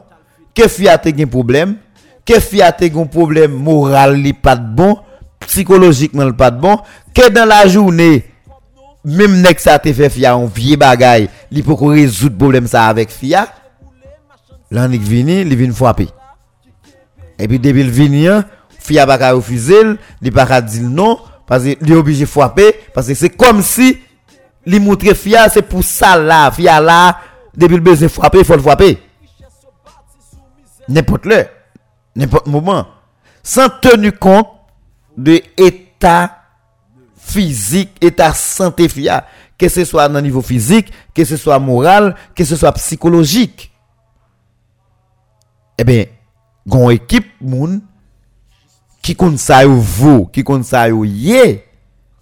Que fiate gen problème que fiate gen problème moral li pas bon? Psychologiquement pas bon? Que dans la journée même nek ça te fait fia un vieux bagay li peut résoudre problème ça avec fia l'annik vini il vient frapper et puis depuis le vini fia pas refuser, il pas dire non parce qu'il est obligé frapper parce que c'est comme si il montre fia c'est pour ça là, fia là depuis le besoin frapper, il faut le frapper. N'importe le, n'importe moment sans tenir compte de état physique, état santé fia, que ce soit dans niveau physique, que ce soit moral, que ce soit psychologique. Eh bien, gon équipe moun qui compte ça vous, qui compte ça yo yé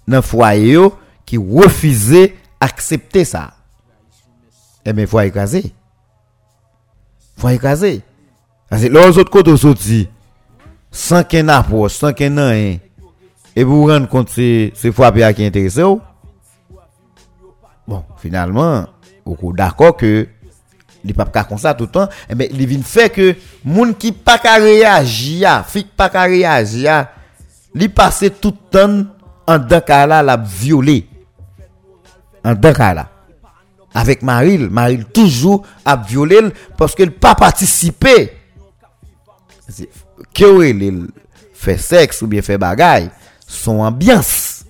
dans foyer qui refusé accepter ça. Eh bien, faut écraser. Faut écraser. Parce que les autres sorti sans qu'un approche, sans qu'un rien et vous vous rendre compte c'est c'est frapper qui intéresse Bon, finalement, vous d'accord que il pas comme ça tout le temps eh ben il fait que moun qui pas réagir fi pas réagir li passe tout le temps en dans là la violer. En dans là avec Maril Maril toujours a violé parce qu'elle pas participé. Que fait sexe ou bien fait bagaille son ambiance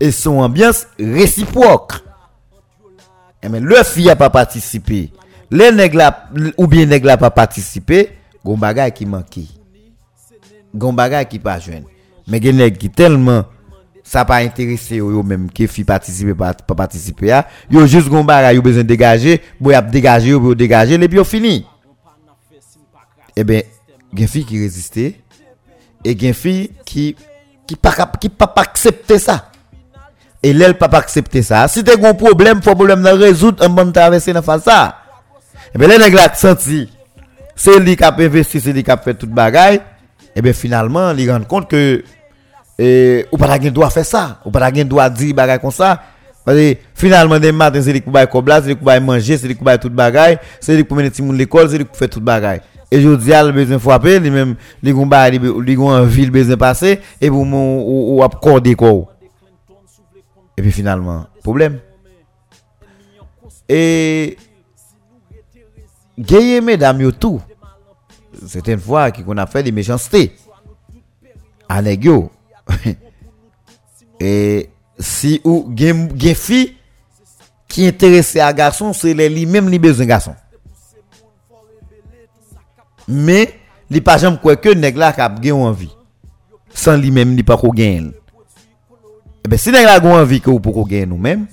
et son ambiance réciproque eh mais le fille a pas participé. Les nègres ou bien nègres pas participé, gon bagay qui manque. Gon bagay qui pas jeune. Mais gen nèg qui tellement ça pas intéressé yo même qui fi participer pas participer a, yo juste gon bagay yo besoin dégager, boy a dégager yo dégager et puis yo fini. Eh ben gen fi qui résister et gen fi qui qui pas qui pas accepter ça. Et l'elle pas accepter ça. Si tu as un problème, faut problème de résoudre un bon traverser dans face ça. Et bien, les nègres senti, c'est lui qui a investi, c'est lui qui a fait toute bagaille. Et bien, finalement, il rend compte que, et, ou pas de droit faire ça. Ou pas de droit dire bagaille comme ça. Parce que finalement, des matins, c'est lui qui va cobla, c'est lui qui va manger, c'est lui qui va toute bagaille, c'est lui qui mener tout l'école, c'est lui qui fait toute bagaille. Et je dis, il besoin frapper, lui même, lui a envie, il besoin passer, et pour ou, ou, accorder quoi. Et puis finalement, problème. Et gagner mesdames yo tout. Certaines fois qu'on a fait des méchancetés. à nèg yo. (laughs) Et si ou gen gen fi qui intéressé à garçon, c'est les lui même li besoin garçon. mais li pa jam quoi que nèg la k'ap gen envie. Sans lui même li pa ko gen. Et eh ben si nèg la gon envie que ou pou ko gen nous même,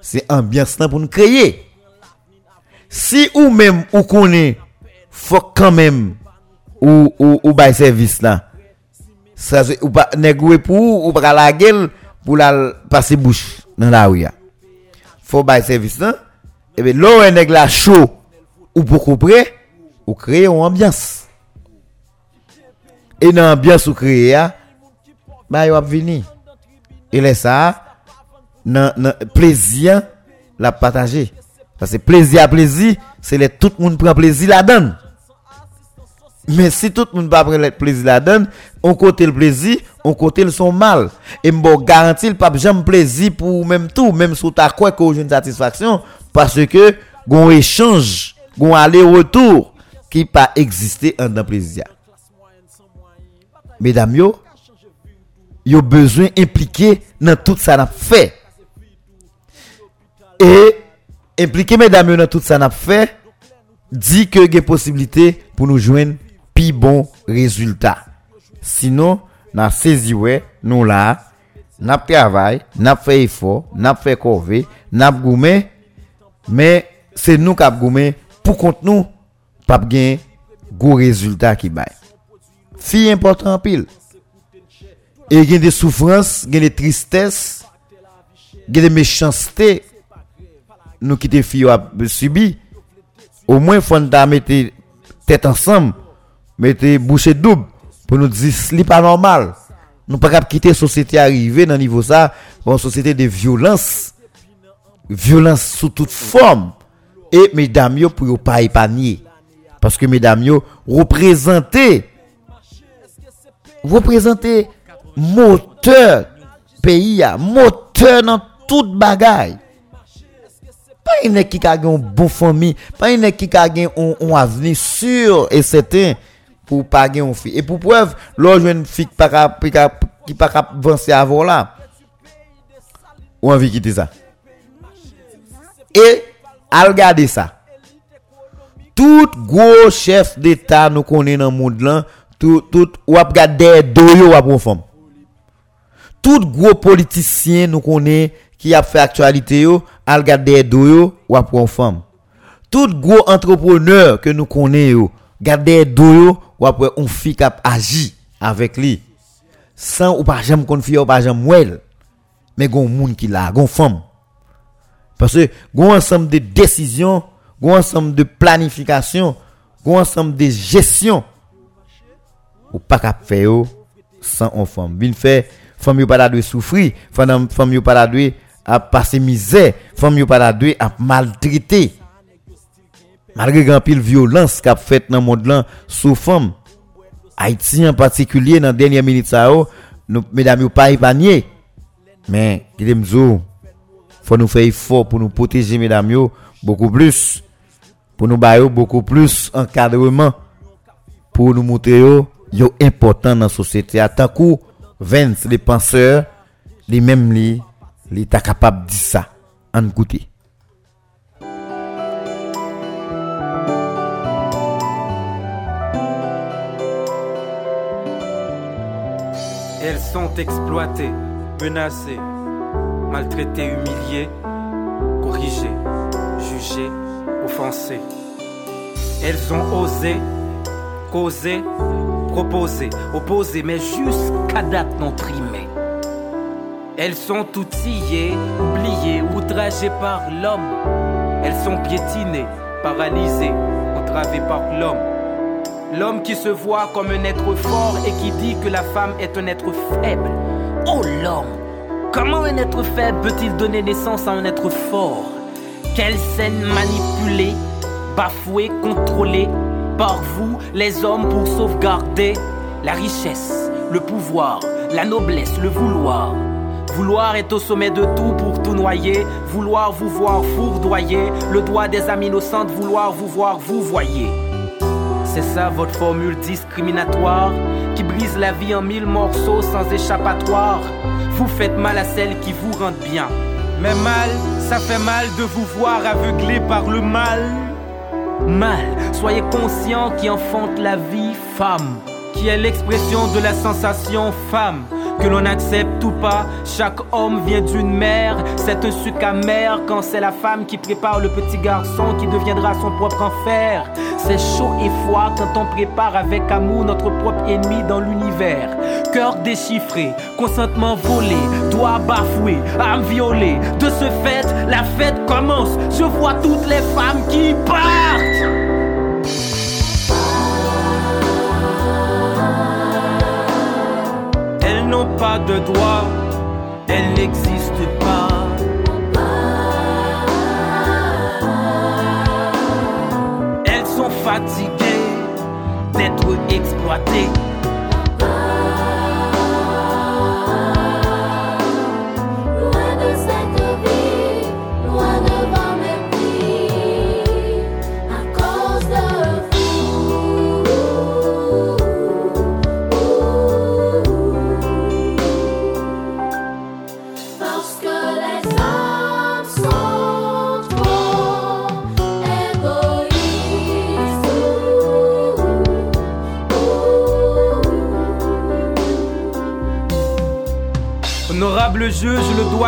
c'est ambiance là pour nous créer. Si ou même ou connaît faut quand même ou ou ou bay service là. Ça ou pas nèg pour ou pas la gueule pour la passer bouche dans la rue. Faut bay service là. Et ben l'eau nèg la chaud ou pour couper ou créer une ambiance. Et dans l'ambiance ou créer bah yo va venir. Et là ça nan plaisir la partager. Parce que plaisir à plaisir, c'est les tout le monde prend plaisir là-dedans. Mais si tout le monde pas prendre plaisir là-dedans, on côté le plaisir, on côté le son mal. Et m'bo garantir pas jamais plaisir pour même tout, même tu as quoi que une satisfaction parce que gon échange, gon aller-retour ki pa egziste an dan prezidya. Medam yo, yo bezwen implike nan tout sa nap fe. E, implike medam yo nan tout sa nap fe, di ke gen posibilite pou nou jwen pi bon rezultat. Sinon, nan seziwe, nou la, nap travay, nap fe ifo, nap fe kove, nap goume, men se nou kap goume pou kont nou pas gain gros résultat qui bail. Fille important en pile. Et il y a des souffrances, y a des tristesses, a des méchancetés nous qui te filles subi. Au moins faut nous mettre tête ensemble, mettre bouche double pour nous dire ce n'est pas normal. Nous pas quitter la société arriver dans niveau ça, une société de violence. Violence sous toute forme. Et mesdames yo pour pas épargner. Paske medam yo reprezentè reprezentè moteur peyi ya, moteur nan tout bagay. Pa yon ek ki ka gen yon bon fomi, pa yon ek ki ka gen yon aveni sur et seten pou pa gen yon fi. E pou pwev, lò jwen fi ki pa ka, ka, ka vansi avon la, ou anvi kite sa. E al gade sa. Tout gros chef d'état nous connaît dans le monde là tout tout ou ap gade doyo ou ap femme tout gros politicien nous connaît qui a fait actualité yo al gade doyo ou ap femme tout gros entrepreneur que nous connaît yo gade doyo ou ap on fi k'ap agi avec lui sans ou pas jamais confier ou pas jamais well mais gon moun qui là gon femme parce que gon ensemble de décisions gon ensemble de planification gon ensemble de gestion ou pas qu'à faire sans une femme. Bin fait femme pas la souffrir, femme pas la à passer misère, femme pas la à maltraiter. Malgré grand pile violence qu'a fait dans le monde là sous femme. Haïti en particulier dans dernière minute ça nous mesdames yo pas épargné. Mais il faut nous faire effort pour nous protéger mesdames beaucoup plus pour nous bailler beaucoup plus encadrement pour nous montrer yo important dans la société. À tant que Vence, les penseurs, les mêmes li, li capable de dire ça. En goûter. Elles sont exploitées, menacées, maltraitées, humiliées, corrigées, jugées, Elles ont osé, causé, proposées, opposées, mais jusqu'à date non trimées. Elles sont outillées, oubliées, outragées par l'homme. Elles sont piétinées, paralysées, entravées par l'homme. L'homme qui se voit comme un être fort et qui dit que la femme est un être faible. Oh l'homme Comment un être faible peut-il donner naissance à un être fort? Quelle scène manipulée, bafouée, contrôlée par vous, les hommes, pour sauvegarder la richesse, le pouvoir, la noblesse, le vouloir. Vouloir est au sommet de tout pour tout noyer. Vouloir vous voir fourdoyer. Le doigt des âmes innocentes, vouloir vous voir vous voyez. C'est ça votre formule discriminatoire qui brise la vie en mille morceaux sans échappatoire. Vous faites mal à celles qui vous rendent bien. Mais mal, ça fait mal de vous voir aveuglé par le mal. Mal, soyez conscient qui enfante la vie femme, qui est l'expression de la sensation femme. Que l'on accepte ou pas, chaque homme vient d'une mère. C'est un sucre amer quand c'est la femme qui prépare le petit garçon qui deviendra son propre enfer. C'est chaud et froid quand on prépare avec amour notre propre ennemi dans l'univers. Cœur déchiffré, consentement volé, doigts bafoués, âme violée. De ce fait, la fête commence. Je vois toutes les femmes qui partent. N'ont pas de droit, elles n'existent pas. Elles sont fatiguées d'être exploitées.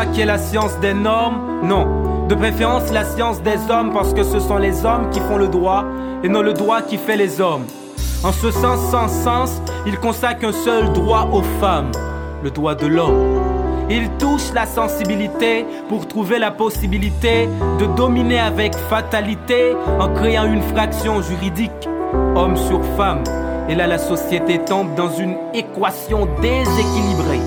Juge le doigt qui est la science des normes? Non. De préférence la science des hommes parce que ce sont les hommes qui font le droit et non le droit qui fait les hommes. En ce sens sans sens, il consacre un seul droit aux femmes, le droit de l'homme. Il touche la sensibilité pour trouver la possibilité de dominer avec fatalité en créant une fraction juridique, homme sur femme. Et là, la société tombe dans une équation déséquilibrée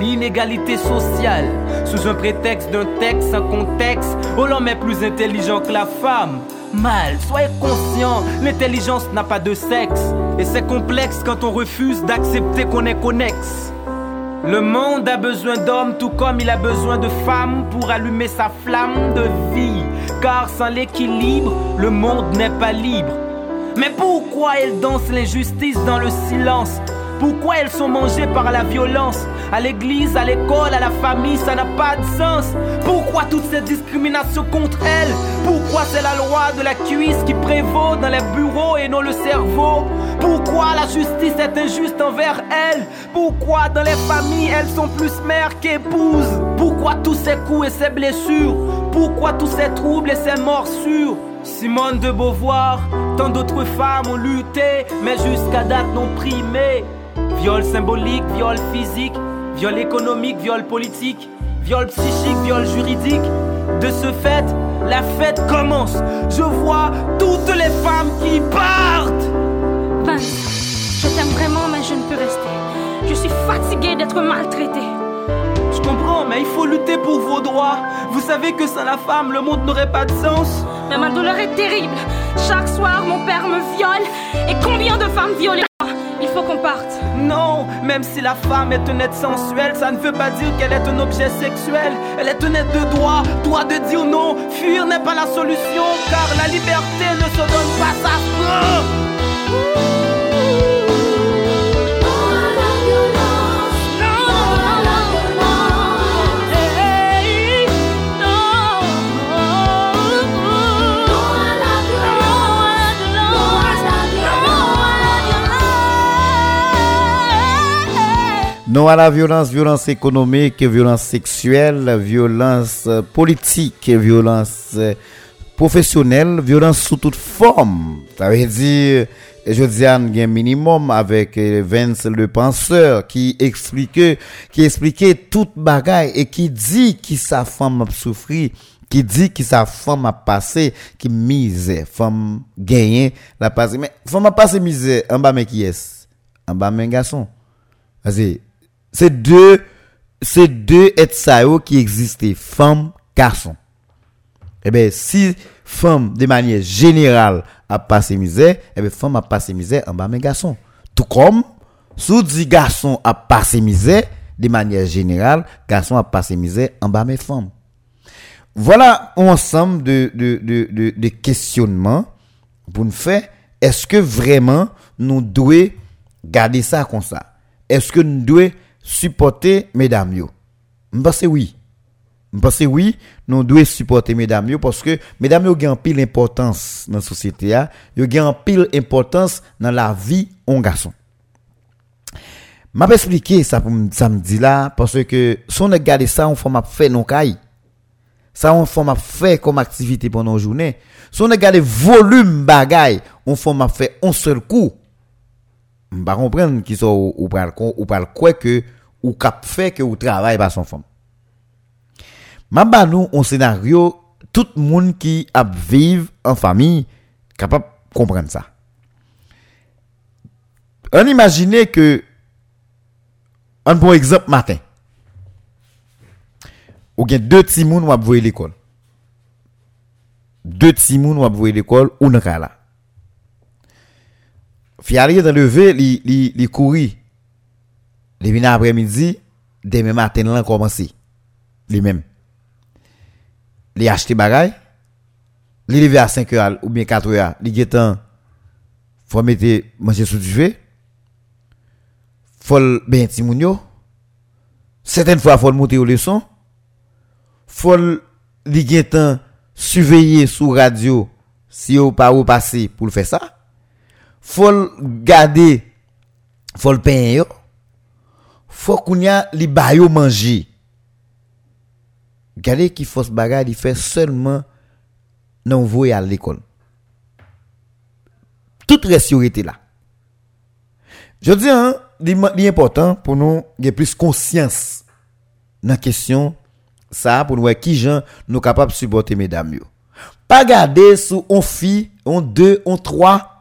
l'inégalité sociale sous un prétexte d'un texte sans contexte où l'homme est plus intelligent que la femme. Mal, soyez conscient, l'intelligence n'a pas de sexe et c'est complexe quand on refuse d'accepter qu'on est connexe. Le monde a besoin d'hommes tout comme il a besoin de femmes pour allumer sa flamme de vie. Car sans l'équilibre, le monde n'est pas libre. Mais pourquoi elle danse l'injustice dans le silence? Pourquoi elles sont mangées par la violence? À l'église, à l'école, à la famille, ça n'a pas de sens. Pourquoi toutes ces discriminations contre elles? Pourquoi c'est la loi de la cuisse qui prévaut dans les bureaux et non le cerveau? Pourquoi la justice est injuste envers elles? Pourquoi dans les familles elles sont plus mères qu'épouses? Pourquoi tous ces coups et ces blessures? Pourquoi tous ces troubles et ces morsures? Simone de Beauvoir, tant d'autres femmes ont lutté, mais jusqu'à date n'ont primé. Viol symbolique, viol physique, viol économique, viol politique, viol psychique, viol juridique. De ce fait, la fête commence. Je vois toutes les femmes qui partent. Vince, je t'aime vraiment, mais je ne peux rester. Je suis fatiguée d'être maltraitée. Je comprends, mais il faut lutter pour vos droits. Vous savez que sans la femme, le monde n'aurait pas de sens. Mais ma douleur est terrible. Chaque soir, mon père me viole. Et combien de femmes violées? Faut qu'on parte. Non, même si la femme est un être sensuel, ça ne veut pas dire qu'elle est un objet sexuel. Elle est un être de droit, droit de dire non. Fuir n'est pas la solution, car la liberté ne se donne pas, ça Non à la violence, violence économique, violence sexuelle, violence politique, violence professionnelle, violence sous toute forme. Ça veut dire, je dis un minimum avec Vince le penseur qui expliquait, qui expliquait toute bagaille et qui dit que sa femme a souffert qui dit que sa femme a passé, qui mise, femme gagné, la passé. Mais femme a passé misère, en bas mais qui est? En bas mais garçon. Vas-y, c'est deux, c'est deux êtres qui existaient, femme, garçon. Eh bien, si femme, de manière générale, a passé misère, eh bien, femme a passé misère en bas mes garçons. Tout comme, sous dit garçon a passé de manière générale, garçon a passé misère en bas mes femmes. Voilà un ensemble de, de, de, de, questionnements pour nous faire est-ce que vraiment nous devons garder ça comme ça? Est-ce que nous devons supporter mesdames yo Je pense oui. Je pense oui, nous devons supporter mesdames yo parce que mesdames yo ont pile importance dans la société a, yo ont pile importance dans la vie en garçon. M'a pas expliqué ça pour samedi là parce que si on regarde ça on fait faire non caille. Ça on fait faire comme activité pendant la journée. Si on regarde volume bagay, on fait faire un seul coup. Pas comprendre qui sont ou pas ou pas quoi que ou cap fait que ou travaille par son femme. M'a ba nous un scénario tout le monde qui a vivre en famille capable comprendre ça. On imagine que un bon exemple matin. Ou gen deux petits moun ou voye l'école. Deux petits moun ou voye l'école ou nan la. Fiali dans levé, li li li couri. Li vin après-midi, demain matin lan commencé. Li même. Li acheté bagay. Li levé à 5 heures ou bien 4 heures, li getan faut mettre manger sous du feu faut ben ti moun yo. Certaines fois faut monter au leçon. Faut li temps surveiller sous radio si ou pas ou passer pour le faire ça. faut garder faut le payer yo. Faut qu'on y a li bayo manger garder qui force bagarre il fait seulement non voyer à l'école toute sécurité là je dis hein important pour nous avoir plus conscience dans la question ça pour nous voir qui gens nous capables supporter mesdames yo. Pas garder sous on fille on deux on trois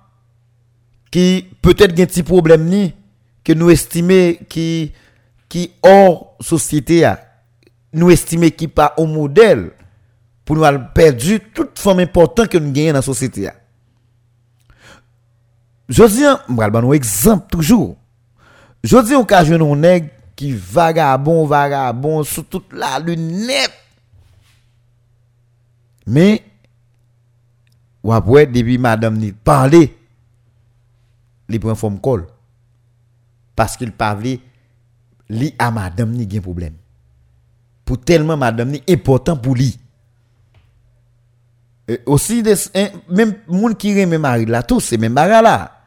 qui peut-être un petit problème ni que nous estimer qui qui hors société a nous estimer qui pas au modèle pour nous avoir perdu toute forme importante que nous gagnons dans la société a. Je dis, un exemple toujours. Je dis on ka jeune nèg qui vagabond vagabond sous toute la lunette. Mais ou après depuis madame ni parler li prend forme col parce qu'il parle li à madame ni gen problème. Pour tellement madame ni important pour lui. Aussi des, même moun qui remet mari là tous c'est même bagarre là.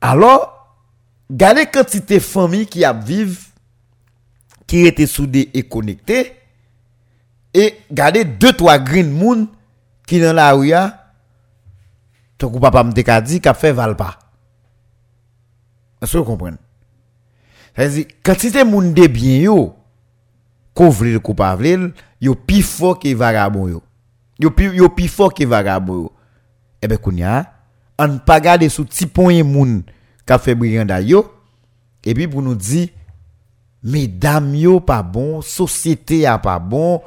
Alors Gardez quantité famille qui vivre qui étaient soudées et connectées et gardez deux trois green moon qui dans la rue ton papa me dit qu'a fait valpa est-ce que vous comprenez? C'est-à-dire de bien yo couvrir coupable yo pi fort que vagabond yo. Yo pi yo fort que yo. Eh ben kounya on pas garder sous petit point moun qu'a fait Brianda yo. Et puis pour nous dire mesdames yo pas bon société a pas bon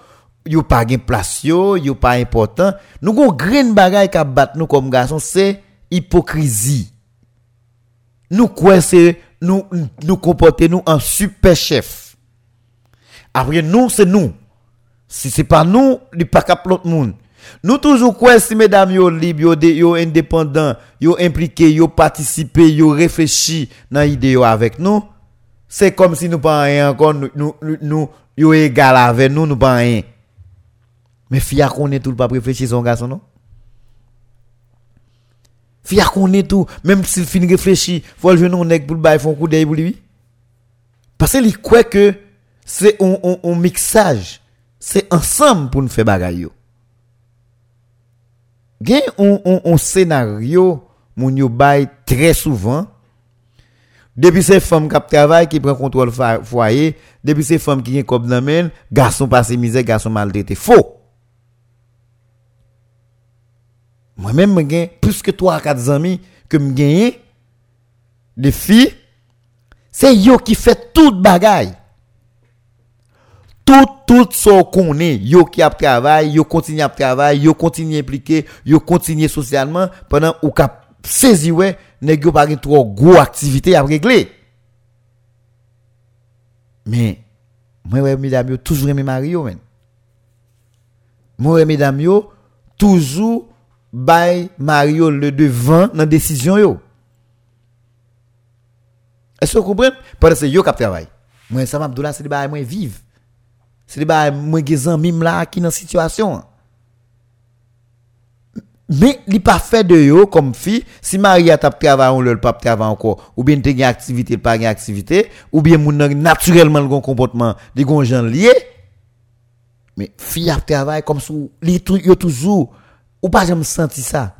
yo pas gain place yo yo pas important. Nous gon grain bagay qu'a battre nous comme garçon c'est hypocrisie nous c'est nous nous comporter nous en super chef. Après nous c'est nous. Si c'est pas nous il pas cap l'autre monde. Nous toujours quoi si mesdames yo libre yo, yo indépendant, yo impliqué, yo participé, yo réfléchi dans l'idée avec nous, c'est comme si nous pas rien encore nous nous, nous yo égal avec nous nous pas rien. Mais fia est tout pas réfléchir son garçon non? Fia est tout même s'il finit réfléchir, faut le jeune on pour le bail font coup d'œil pour lui. Parce qu'il croit que c'est un, un, mixage, c'est ensemble pour nous faire bagaille gen un, un, un scénario moun yo bay très souvent. Depuis ces femmes qui travaillent qui prend contrôle foyer depuis ces femmes qui gen comme men garçon passé misère garçon maltraité. Faux moi même gen plus que 3 4 amis que me gagné des filles. C'est yo qui fait toute bagaille. Tout tout ce qu'on est yo qui a travail yo continue à travailler yo continue impliqué yo continue socialement pendant ou cap saisi ouais nèg yo pas trop gros activité à régler. Mais moi ouais mesdames yo toujours aimé Mario moi mesdames yo toujours bay Mario le devant dans décision yo. Est-ce que vous comprenez? Parce que c'est yo qui travail. Moi ça Abdullah c'est des bail moi vive. C'est des bail moi qui mime là qui dans situation. Mais il pas fait de yo comme fille si Maria t'a travaillé on le pas travailler encore ou bien t'es une activité pas une activité ou bien moun naturellement le comportement des gens liés mais fille a travail comme les trucs toujours ou pas jamais senti ça?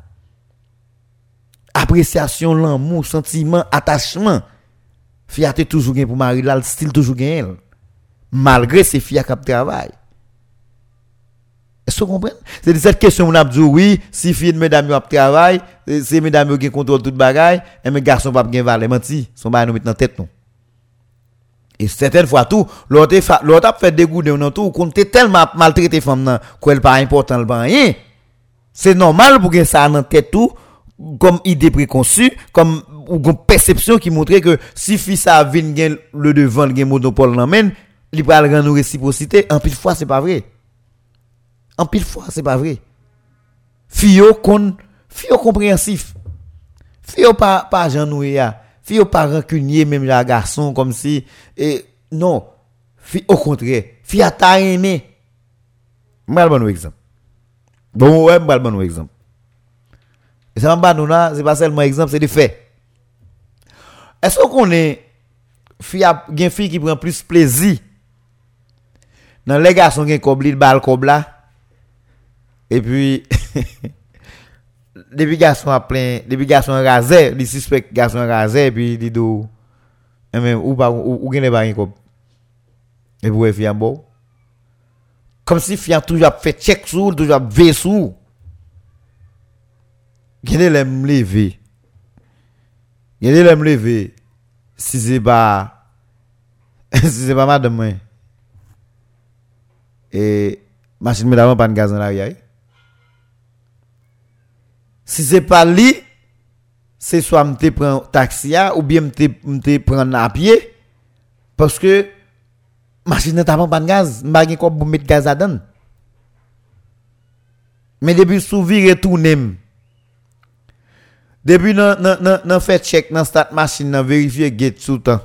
Appréciation l'amour sentiment attachement. A toujours gain pour Marie là style toujours gain malgré ces filles qui travaillent est-ce que vous comprenez? C'est cette question on a dit oui, si fille mesdames yo travail, c'est mesdames qui contrôlent toute bagaille, et mes garçons pas bien valer menti, son ba nous mettre dans tête non. Et certaines fois tout, l'autre a fait dégoûter dans tout, qu'on tellement maltraité femme qu'elle pas important le rien. C'est normal pour que ça dans tête tout comme idée préconçue, comme perception qui montrait que si fille ça vient le devant le monopole men, il va rendre réciprocité, en pile fois c'est pas vrai. En pile fois, c'est pas vrai. Fio kon, fio compréhensif. Fio pas pas janouya. Fio pas rancunier même la garçon comme si et non, au contraire, fio ta aimé. Mal bon exemple. Bon, ouais, je vais vous exemple. Et ça, ce n'est pas seulement exemple, c'est des faits. Est-ce qu'on est fille une fille qui prend plus plaisir dans les garçons qui ont le bal comme là et puis depuis garçon à plein depuis garçon rasé les suspect garçon rasé et puis dit do et même ou pas ou gagne pas et puis fille en beau Comme si il a toujours fait check sous, toujours veillé sous. Gagne l'aime lever. Gagne l'aime lever. Si c'est pas, (laughs) si c'est pas madame, et machine madame pas de gaz dans l'arrière si c'est pas lui, c'est soit me prend taxi ou bien me prendre à pied parce que Masin nan tapan pan gaz, mba gen kop pou met gaz adan. Men depi souvi retounem. Depi nan, nan, nan, nan fè chèk nan stat masin nan verifiye get sou tan.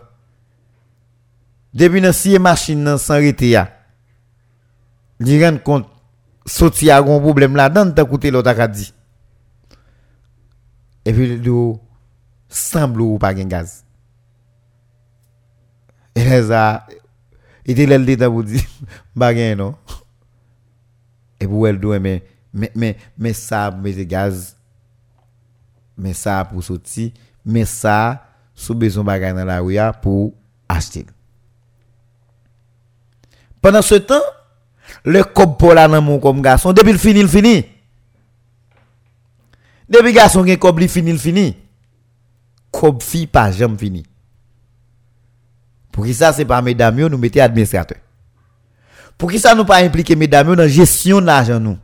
Depi nan siye masin nan san rete ya. Li ren kont soti a gon problem la dan ta koute lo takadi. Epi li do samblo ou pa gen gaz. E reza... était là le pour dire, pas non? Et pour elle, mais, mais, mais, mais ça, mais gaz, mais ça pour sortir, mais ça, sous besoin de dans la rue pour acheter. Pendant ce temps, le cop pour la dans comme garçon, depuis le fini, il fini. Depuis garçon gen kob li fini, fini. Kob fi pas jamais fini. Pour qui ça c'est pas mesdames nous mettez administrateur. Pour qui ça nous pas impliquer mesdames dans gestion de l'argent nous?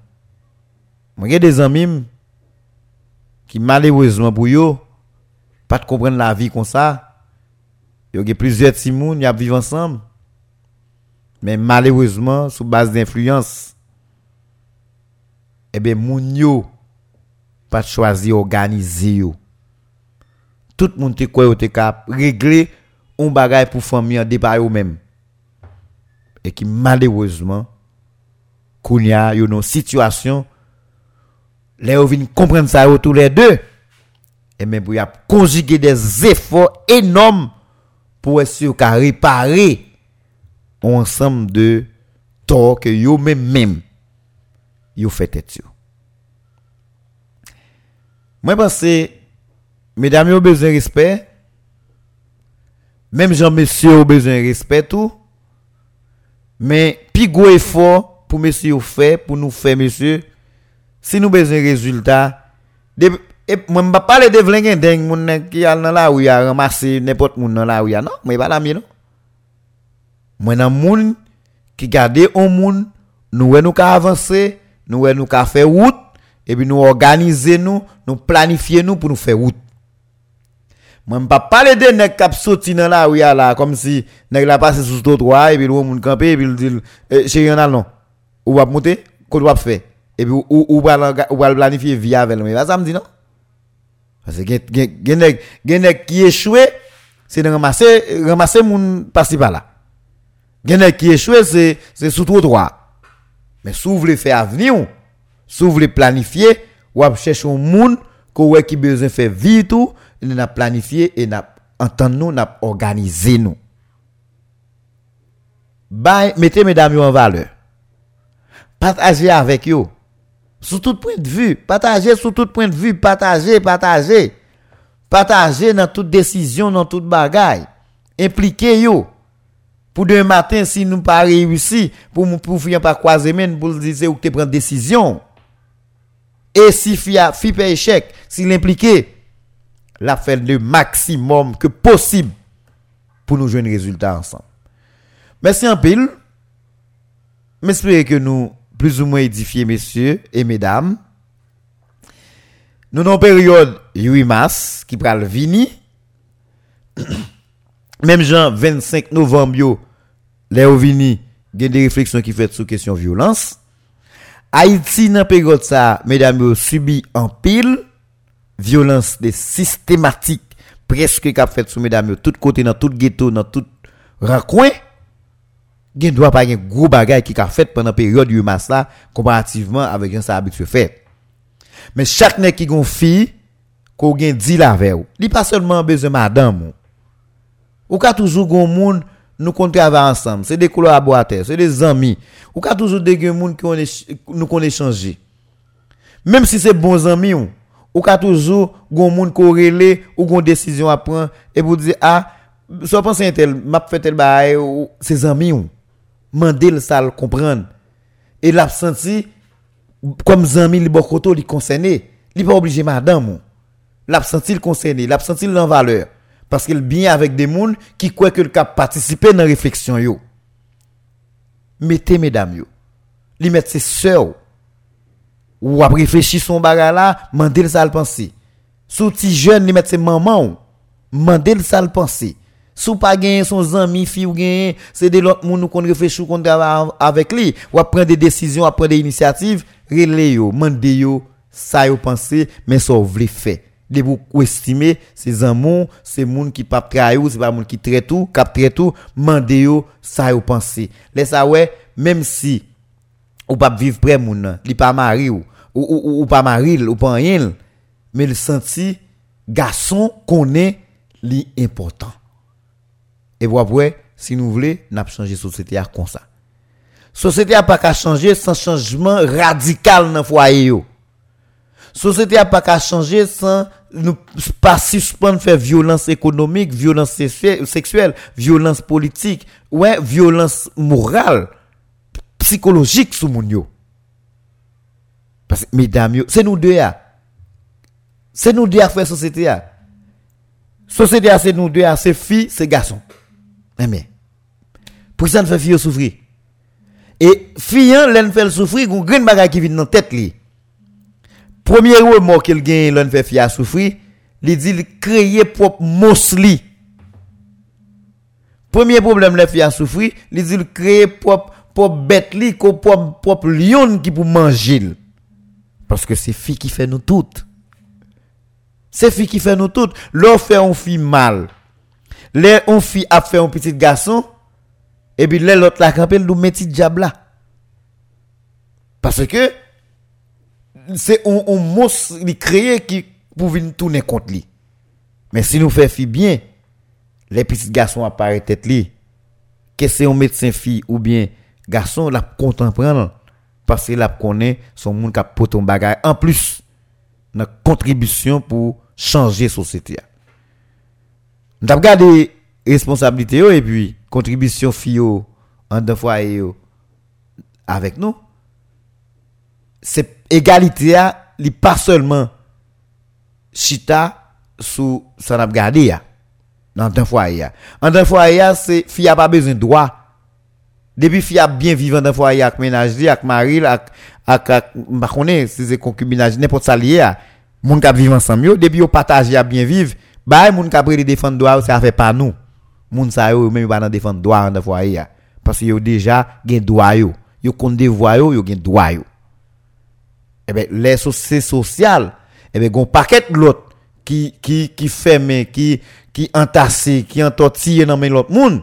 Moi des amis qui malheureusement pour eux pas de comprendre la vie comme ça. Yo a plusieurs petits y a vivre ensemble. Mais malheureusement sous base d'influence eh bien moun yo pas choisir organiser yo. Tout le monde te quoi te cap régler un bagage pour famille en débat eux même. Et qui malheureusement kounya yo une situation les yo vinn comprendre ça tous les deux et même pour y a conjuguer des efforts énormes pour essayer de réparer ensemble de tort que yo même même yo fait tête moi, pense mesdames, ont besoin de respect. Même Jean-Monsieur ont besoin de respect tout. Mais, plus gros effort pour monsieur fait, pour nous faire, monsieur, si nous besoin de résultats, et moi, je ne parle pas de vlingues dingue, moun qui a dans la rue a ramasser n'importe moun dans la rue, non, mais pas la mienne, non? Moi, dans moun qui garde un moun, nous, nous, avancer, nous, nous, faire route, et puis nous organiser nous, nous planifier nous pour nous faire route. Mwen pa pale de nek kap soti nan la ou ya la, kom si nek la pase sou stot waj, epi lou moun kampe, epi lou dil, e, chè yon al non, ou wap moute, kout wap fe, epi ou, ou, ou, bal, ou bal planifiye via vel, mwen va sa mdi non? Pase gen, gen, gen, nek, gen nek ki echwe, se nan ramase, ramase moun pasi pa la. Gen nek ki echwe, se, se sou stot waj. Men sou vle fe avni ou, sou vle planifiye, wap chèch ou moun, kou wè ki bezen fe vit ou, il a planifié et n'a entendre nous, organisé nous. mettez mesdames en valeur. Partagez avec eux. Sous tout point de vue, partagez sous tout point de vue, partagez, partagez. Partagez dans toute décision, dans toute bagaille. Impliquez vous pour demain matin, si nous pas réussi, pour nous pas croiser men, pour dire que prendre décision. Et si fi fait échec, s'il impliqué, la fait le maximum que possible pour nous jouer un résultat ensemble. Merci en pile. J'espère que nous plus ou moins édifiés, messieurs et mesdames. Nous avons une période 8 mars qui le vini. (clears throat) Même Jean 25 novembre, les vini, il y a des réflexions qui fait sur question violence. Haïti, dans période ça, mesdames, subi en pile violence de systématique presque qu'a fait sur mesdames, tout côté dans tout ghetto, dans tout recoin. Il doit pas un gros bagage qui a fait pendant période 8 mars là comparativement avec un ça habitué fait. Mais chaque nèg qui gon fille qu'on gen dit la veille, il pas seulement besoin madame. Ou ka toujours gon monde nous compte travailler ensemble, c'est des collaborateurs, c'est des amis. Ou ka toujours des gens qui nous connaît changer. Même si c'est bons amis ou, ka toujours gon ko relé ou gon décision à prendre et vous dire ah soit penser tel m'a fait tel bail ou ses amis ou. Mandel ça le comprendre et l'absenti comme amis li bokoto li concerné li pas obligé madame l'absenti le concerné l'absenti en valeur. Parce qu'il bien avec des gens qui croient que le cap participer dans réflexion yo. Mettez mesdames yo. Li mettre ses sœurs ou à réfléchir son bagage là, mandel ça le penser. Sous ti jeune li mettre ses maman, mandel le penser. Sous pas gagner son ami fille ou c'est de l'autre monde qu'on réfléchit qu'on travaille avec lui, ou à prendre des décisions, à prendre des initiatives, relé yo, mandé yo, ça yo penser, mais ça voulez faire de vous estimer ces amours ces gens qui pas trahir c'est pas monde qui traite tout cap traite tout mandé yo ça yo penser laisse ça ouais même si ou pas vivre près moun li pas mari ou ou, ou, pas mari ou pas rien mais le senti garçon connaît li important. Et vous après si nous voulons n'a changer société comme ça. Société a pas qu'à changer sans changement radical dans foyer yo. Société a pas qu'à changer sans nous pas suspendre faire violence économique, violence sexuelle, violence politique, ouais, violence morale, psychologique sous mon yo. Parce que mesdames, c'est nous deux C'est nous deux à faire société a. Société c'est nous deux c'est filles, c'est garçons. Mais pour ça nous fait fille souffrir. Et fille, l'en fait souffrir, une grande bagarre qui vient dans tête li. Premier remords qu'il gagne, l'on fait fier souffrir, il dit créer propre mosli. Premier problème le fier souffrir, il dit créer propre propre bête propre propre lion qui pour manger. Parce que c'est fille qui fait nous toutes. C'est fille qui fait nous toutes. L'on fait un fille mal. Les on fille a fait un petit garçon et puis l'autre la campé nous petit diable là. Parce que c'est un, un monstre créé qui pour venir tourner contre lui. Mais si nous faisons bien, les petits garçons apparaissent tête li. Que c'est un médecin fille ou bien garçon, la comprendre parce que la connaît son monde qui a un bagage en plus une contribution pour changer société. Nous avons regardé responsabilité et puis contribution fille en deux fois avec nous. C'est égalité a li pas seulement chita sous son a gardé dans un foyer en un foyer c'est a pas besoin de droit depuis fille a bien vivre dans foyer avec ménage avec mari avec avec pas connais si c'est concubinage n'importe ça lié moun ka vivre ensemble yo. Depuis yo partager a bien vivre bah moun ka prendre défendre droit ça fait pas nous. Moun sa yo même pas dans défendre droit dans foyer parce que yo déjà gen droit yo. Yo compte devoir yo yo gen droit yo. Eh ben, les sociétés sociales, eh ben, gon paquet l'autre qui, qui, qui ferme, qui, qui entassé, qui entortillé dans l'autre monde.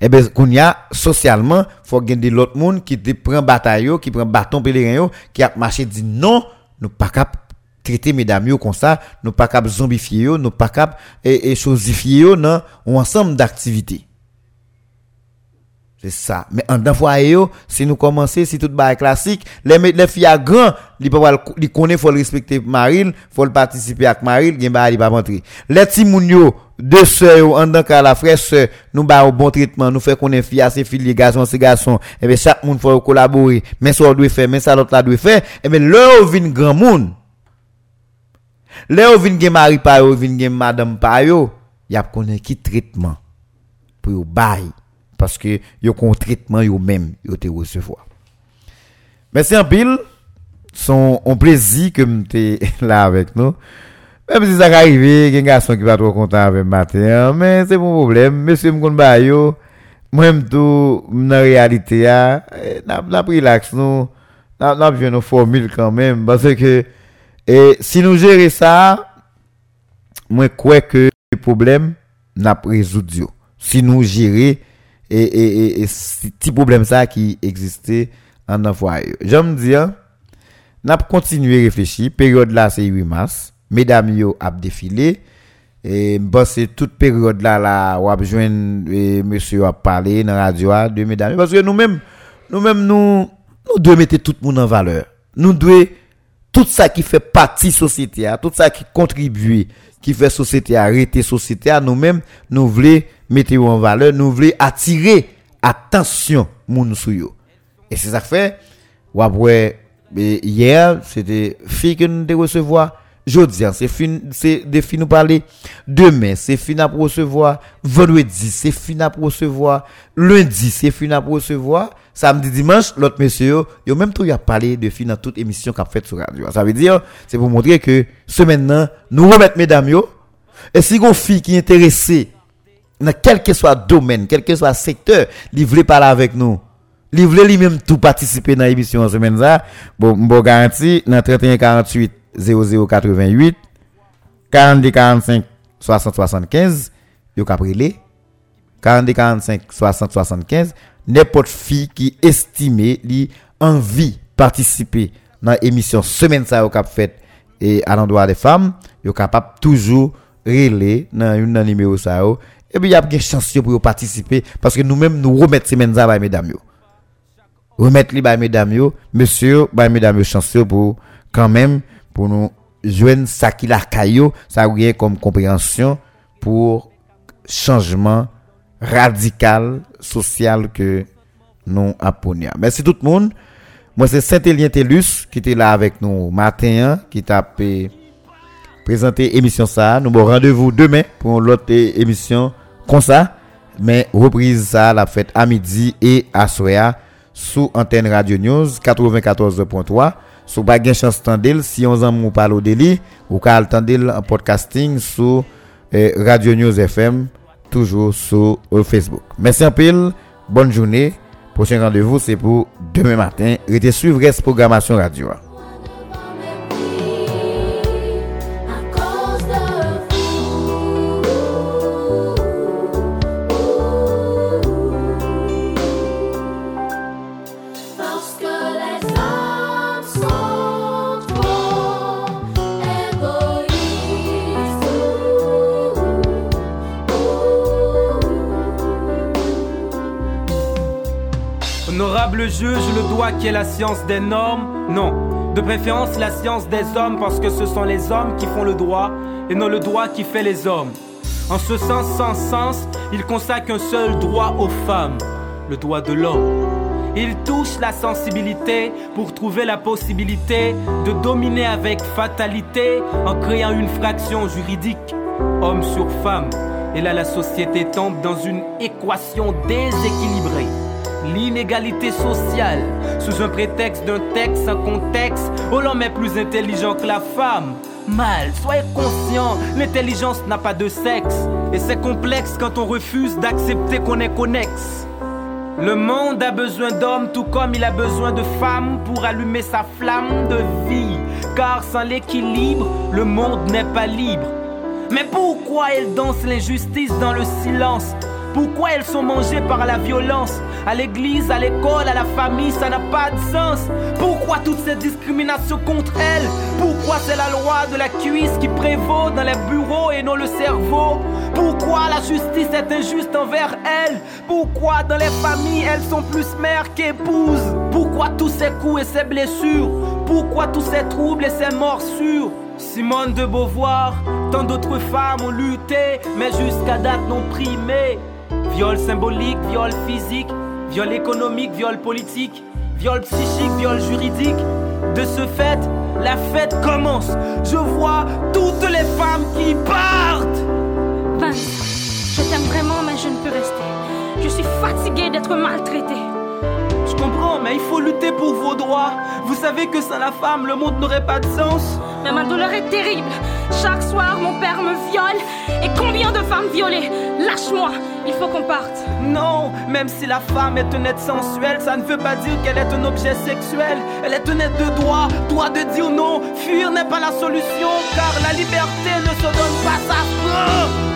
Eh ben, qu'on y a, socialement, faut gagner l'autre monde qui te prend bataille, qui prend bâton pèlerin, qui a marché dit non, nous pas cap traiter mesdames comme ça, nous pas cap zombifier nous pas cap et, et chosifier un ensemble d'activités. C'est ça. Mais en d'un fois, si nous commençons, si tout est classique, les, les filles à grand, ils ils connaissent, faut le respecter Maril, faut le participer avec Maril, ils va pas rentrer. Les yo, deux sœurs, en tant que la frère sœur, nous ba au bon traitement, nous fait est filles, c'est filles, garçons, c'est garçons, et bien chaque monde faut collaborer, mais ça doit faire, mais ça l'autre doit faire, et bien là, vient grand monde. Là, vient gen mari pa yo, gen madame pa yo, y a connaît qui traitement pour bail parce que yo kon traitement yo même yo te recevoir. Merci en pile. Son un plaisir que m'étais là avec nous. Même si ça arrive, il y a un garçon qui va trop content avec matin, mais c'est mon problème. Monsieur m'kon ba yo, moi-même tout dans réalité n'a n'a relax nous, n'a n'a de formule quand même parce que et si nous gérer ça, moi crois que le problème n'a résolu. Si nous gérer et, et, et, petit problème ça qui existait en envoyé. J'aime dire, n'a continué à réfléchir, période là c'est 8 mars, mesdames yo a défilé, et bon c'est toute période là là ou a monsieur a parlé dans la radio de mesdames. Parce que nous mêmes nous nous devons mettre tout le monde en valeur. Nous devons tout ça qui fait partie société tout ça qui contribue qui fait société arrêter société nous mêmes nous voulons mettre en valeur, nous voulons attirer attention moun sou. Et c'est ça que fait, ou après, hier, c'était fille que nous devons recevoir. Jeudi, c'est fin, c'est des filles nous parler. Demain, c'est fin à recevoir. Vendredi, c'est fin à recevoir. Lundi, c'est fin à recevoir. Samedi, dimanche, l'autre monsieur, yo même tout a parlé de filles dans toute émission qu'a fait sur radio. Ça veut dire, c'est pour montrer que ce maintenant, nous remettons mesdames. Et si une fille qui est intéressée dans quel que soit domaine, quel que soit secteur, il voulait parler avec nous. Voulait lui-même tout participer dans l'émission en semaine. Bon, bon garantie, dans 31 48 00 88, 42 45 60 75, yo caprilé. 42 45 60 75, n'importe fille qui estime li envie participer dans l'émission semaine ça au cap fait et à l'endroit des femmes, yo capable toujours relais dans une numéro ça et puis il y a une chance pour participer parce que nous-mêmes nous remettons menza à mesdames remettre les mesdames yo. Monsieur bah mesdames chance pour quand même pour nous joindre ça qui la caillou ça a comme compréhension pour changement radical social que nous apprenons. Merci tout le monde. Moi c'est Saint-Élien Tellus qui était là avec nous matin hein, qui t'a présenté émission ça. Nous avons rendez-vous demain pour l'autre émission comme ça, mais reprise ça la fête à midi et à soir sous antenne Radio News 94.3. Sous pas tendel si on en parle au délit ou qu'à tendel en podcasting sur eh, Radio News FM toujours sur Facebook. Merci un peu, bonne journée. Prochain rendez-vous c'est pour demain matin. Restez suivre cette programmation radio. Qui est la science des normes Non. De préférence la science des hommes parce que ce sont les hommes qui font le droit et non le droit qui fait les hommes. En ce sens sans sens, il consacre un seul droit aux femmes, le droit de l'homme. Il touche la sensibilité pour trouver la possibilité de dominer avec fatalité en créant une fraction juridique, homme sur femme. Et là, la société tombe dans une équation déséquilibrée l'inégalité sociale sous un prétexte d'un texte sans contexte où l'homme est plus intelligent que la femme. Mal, soyez conscient, l'intelligence n'a pas de sexe et c'est complexe quand on refuse d'accepter qu'on est connexe. Le monde a besoin d'hommes tout comme il a besoin de femmes pour allumer sa flamme de vie. Car sans l'équilibre, le monde n'est pas libre. Mais pourquoi elles dansent l'injustice dans le silence? Pourquoi elles sont mangées par la violence? À l'église, à l'école, à la famille, ça n'a pas de sens. Pourquoi toutes ces discriminations contre elles? Pourquoi c'est la loi de la cuisse qui prévaut dans les bureaux et non le cerveau? Pourquoi la justice est injuste envers elles? Pourquoi dans les familles elles sont plus mères qu'épouses? Pourquoi tous ces coups et ces blessures? Pourquoi tous ces troubles et ces morsures? Simone de Beauvoir, tant d'autres femmes ont lutté, mais jusqu'à date n'ont primé. Viol symbolique, viol physique, viol économique, viol politique, viol psychique, viol juridique. De ce fait, la fête commence. Je vois toutes les femmes qui partent. Vince, je t'aime vraiment, mais je ne peux rester. Je suis fatiguée d'être maltraitée. Je comprends, mais il faut lutter pour vos droits. Vous savez que sans la femme, le monde n'aurait pas de sens. Mais ma douleur est terrible. Chaque soir, mon père me viole. Et combien de femmes violées? Lâche-moi, il faut qu'on parte. Non, même si la femme est un être sensuel, ça ne veut pas dire qu'elle est un objet sexuel. Elle est un être de droit, droit de dire non. Fuir n'est pas la solution, car la liberté ne se donne pas sa fin.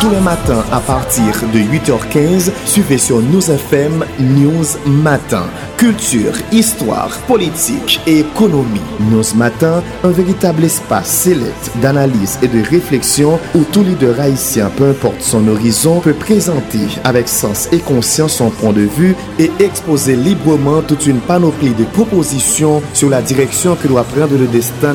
Tous les matins à partir de 8h15, suivez sur News FM News Matin. Culture, histoire, politique et économie. News Matin, un véritable espace sélect d'analyse et de réflexion où tout leader haïtien, peu importe son horizon, peut présenter avec sens et conscience son point de vue et exposer librement toute une panoplie de propositions sur la direction que doit prendre le destin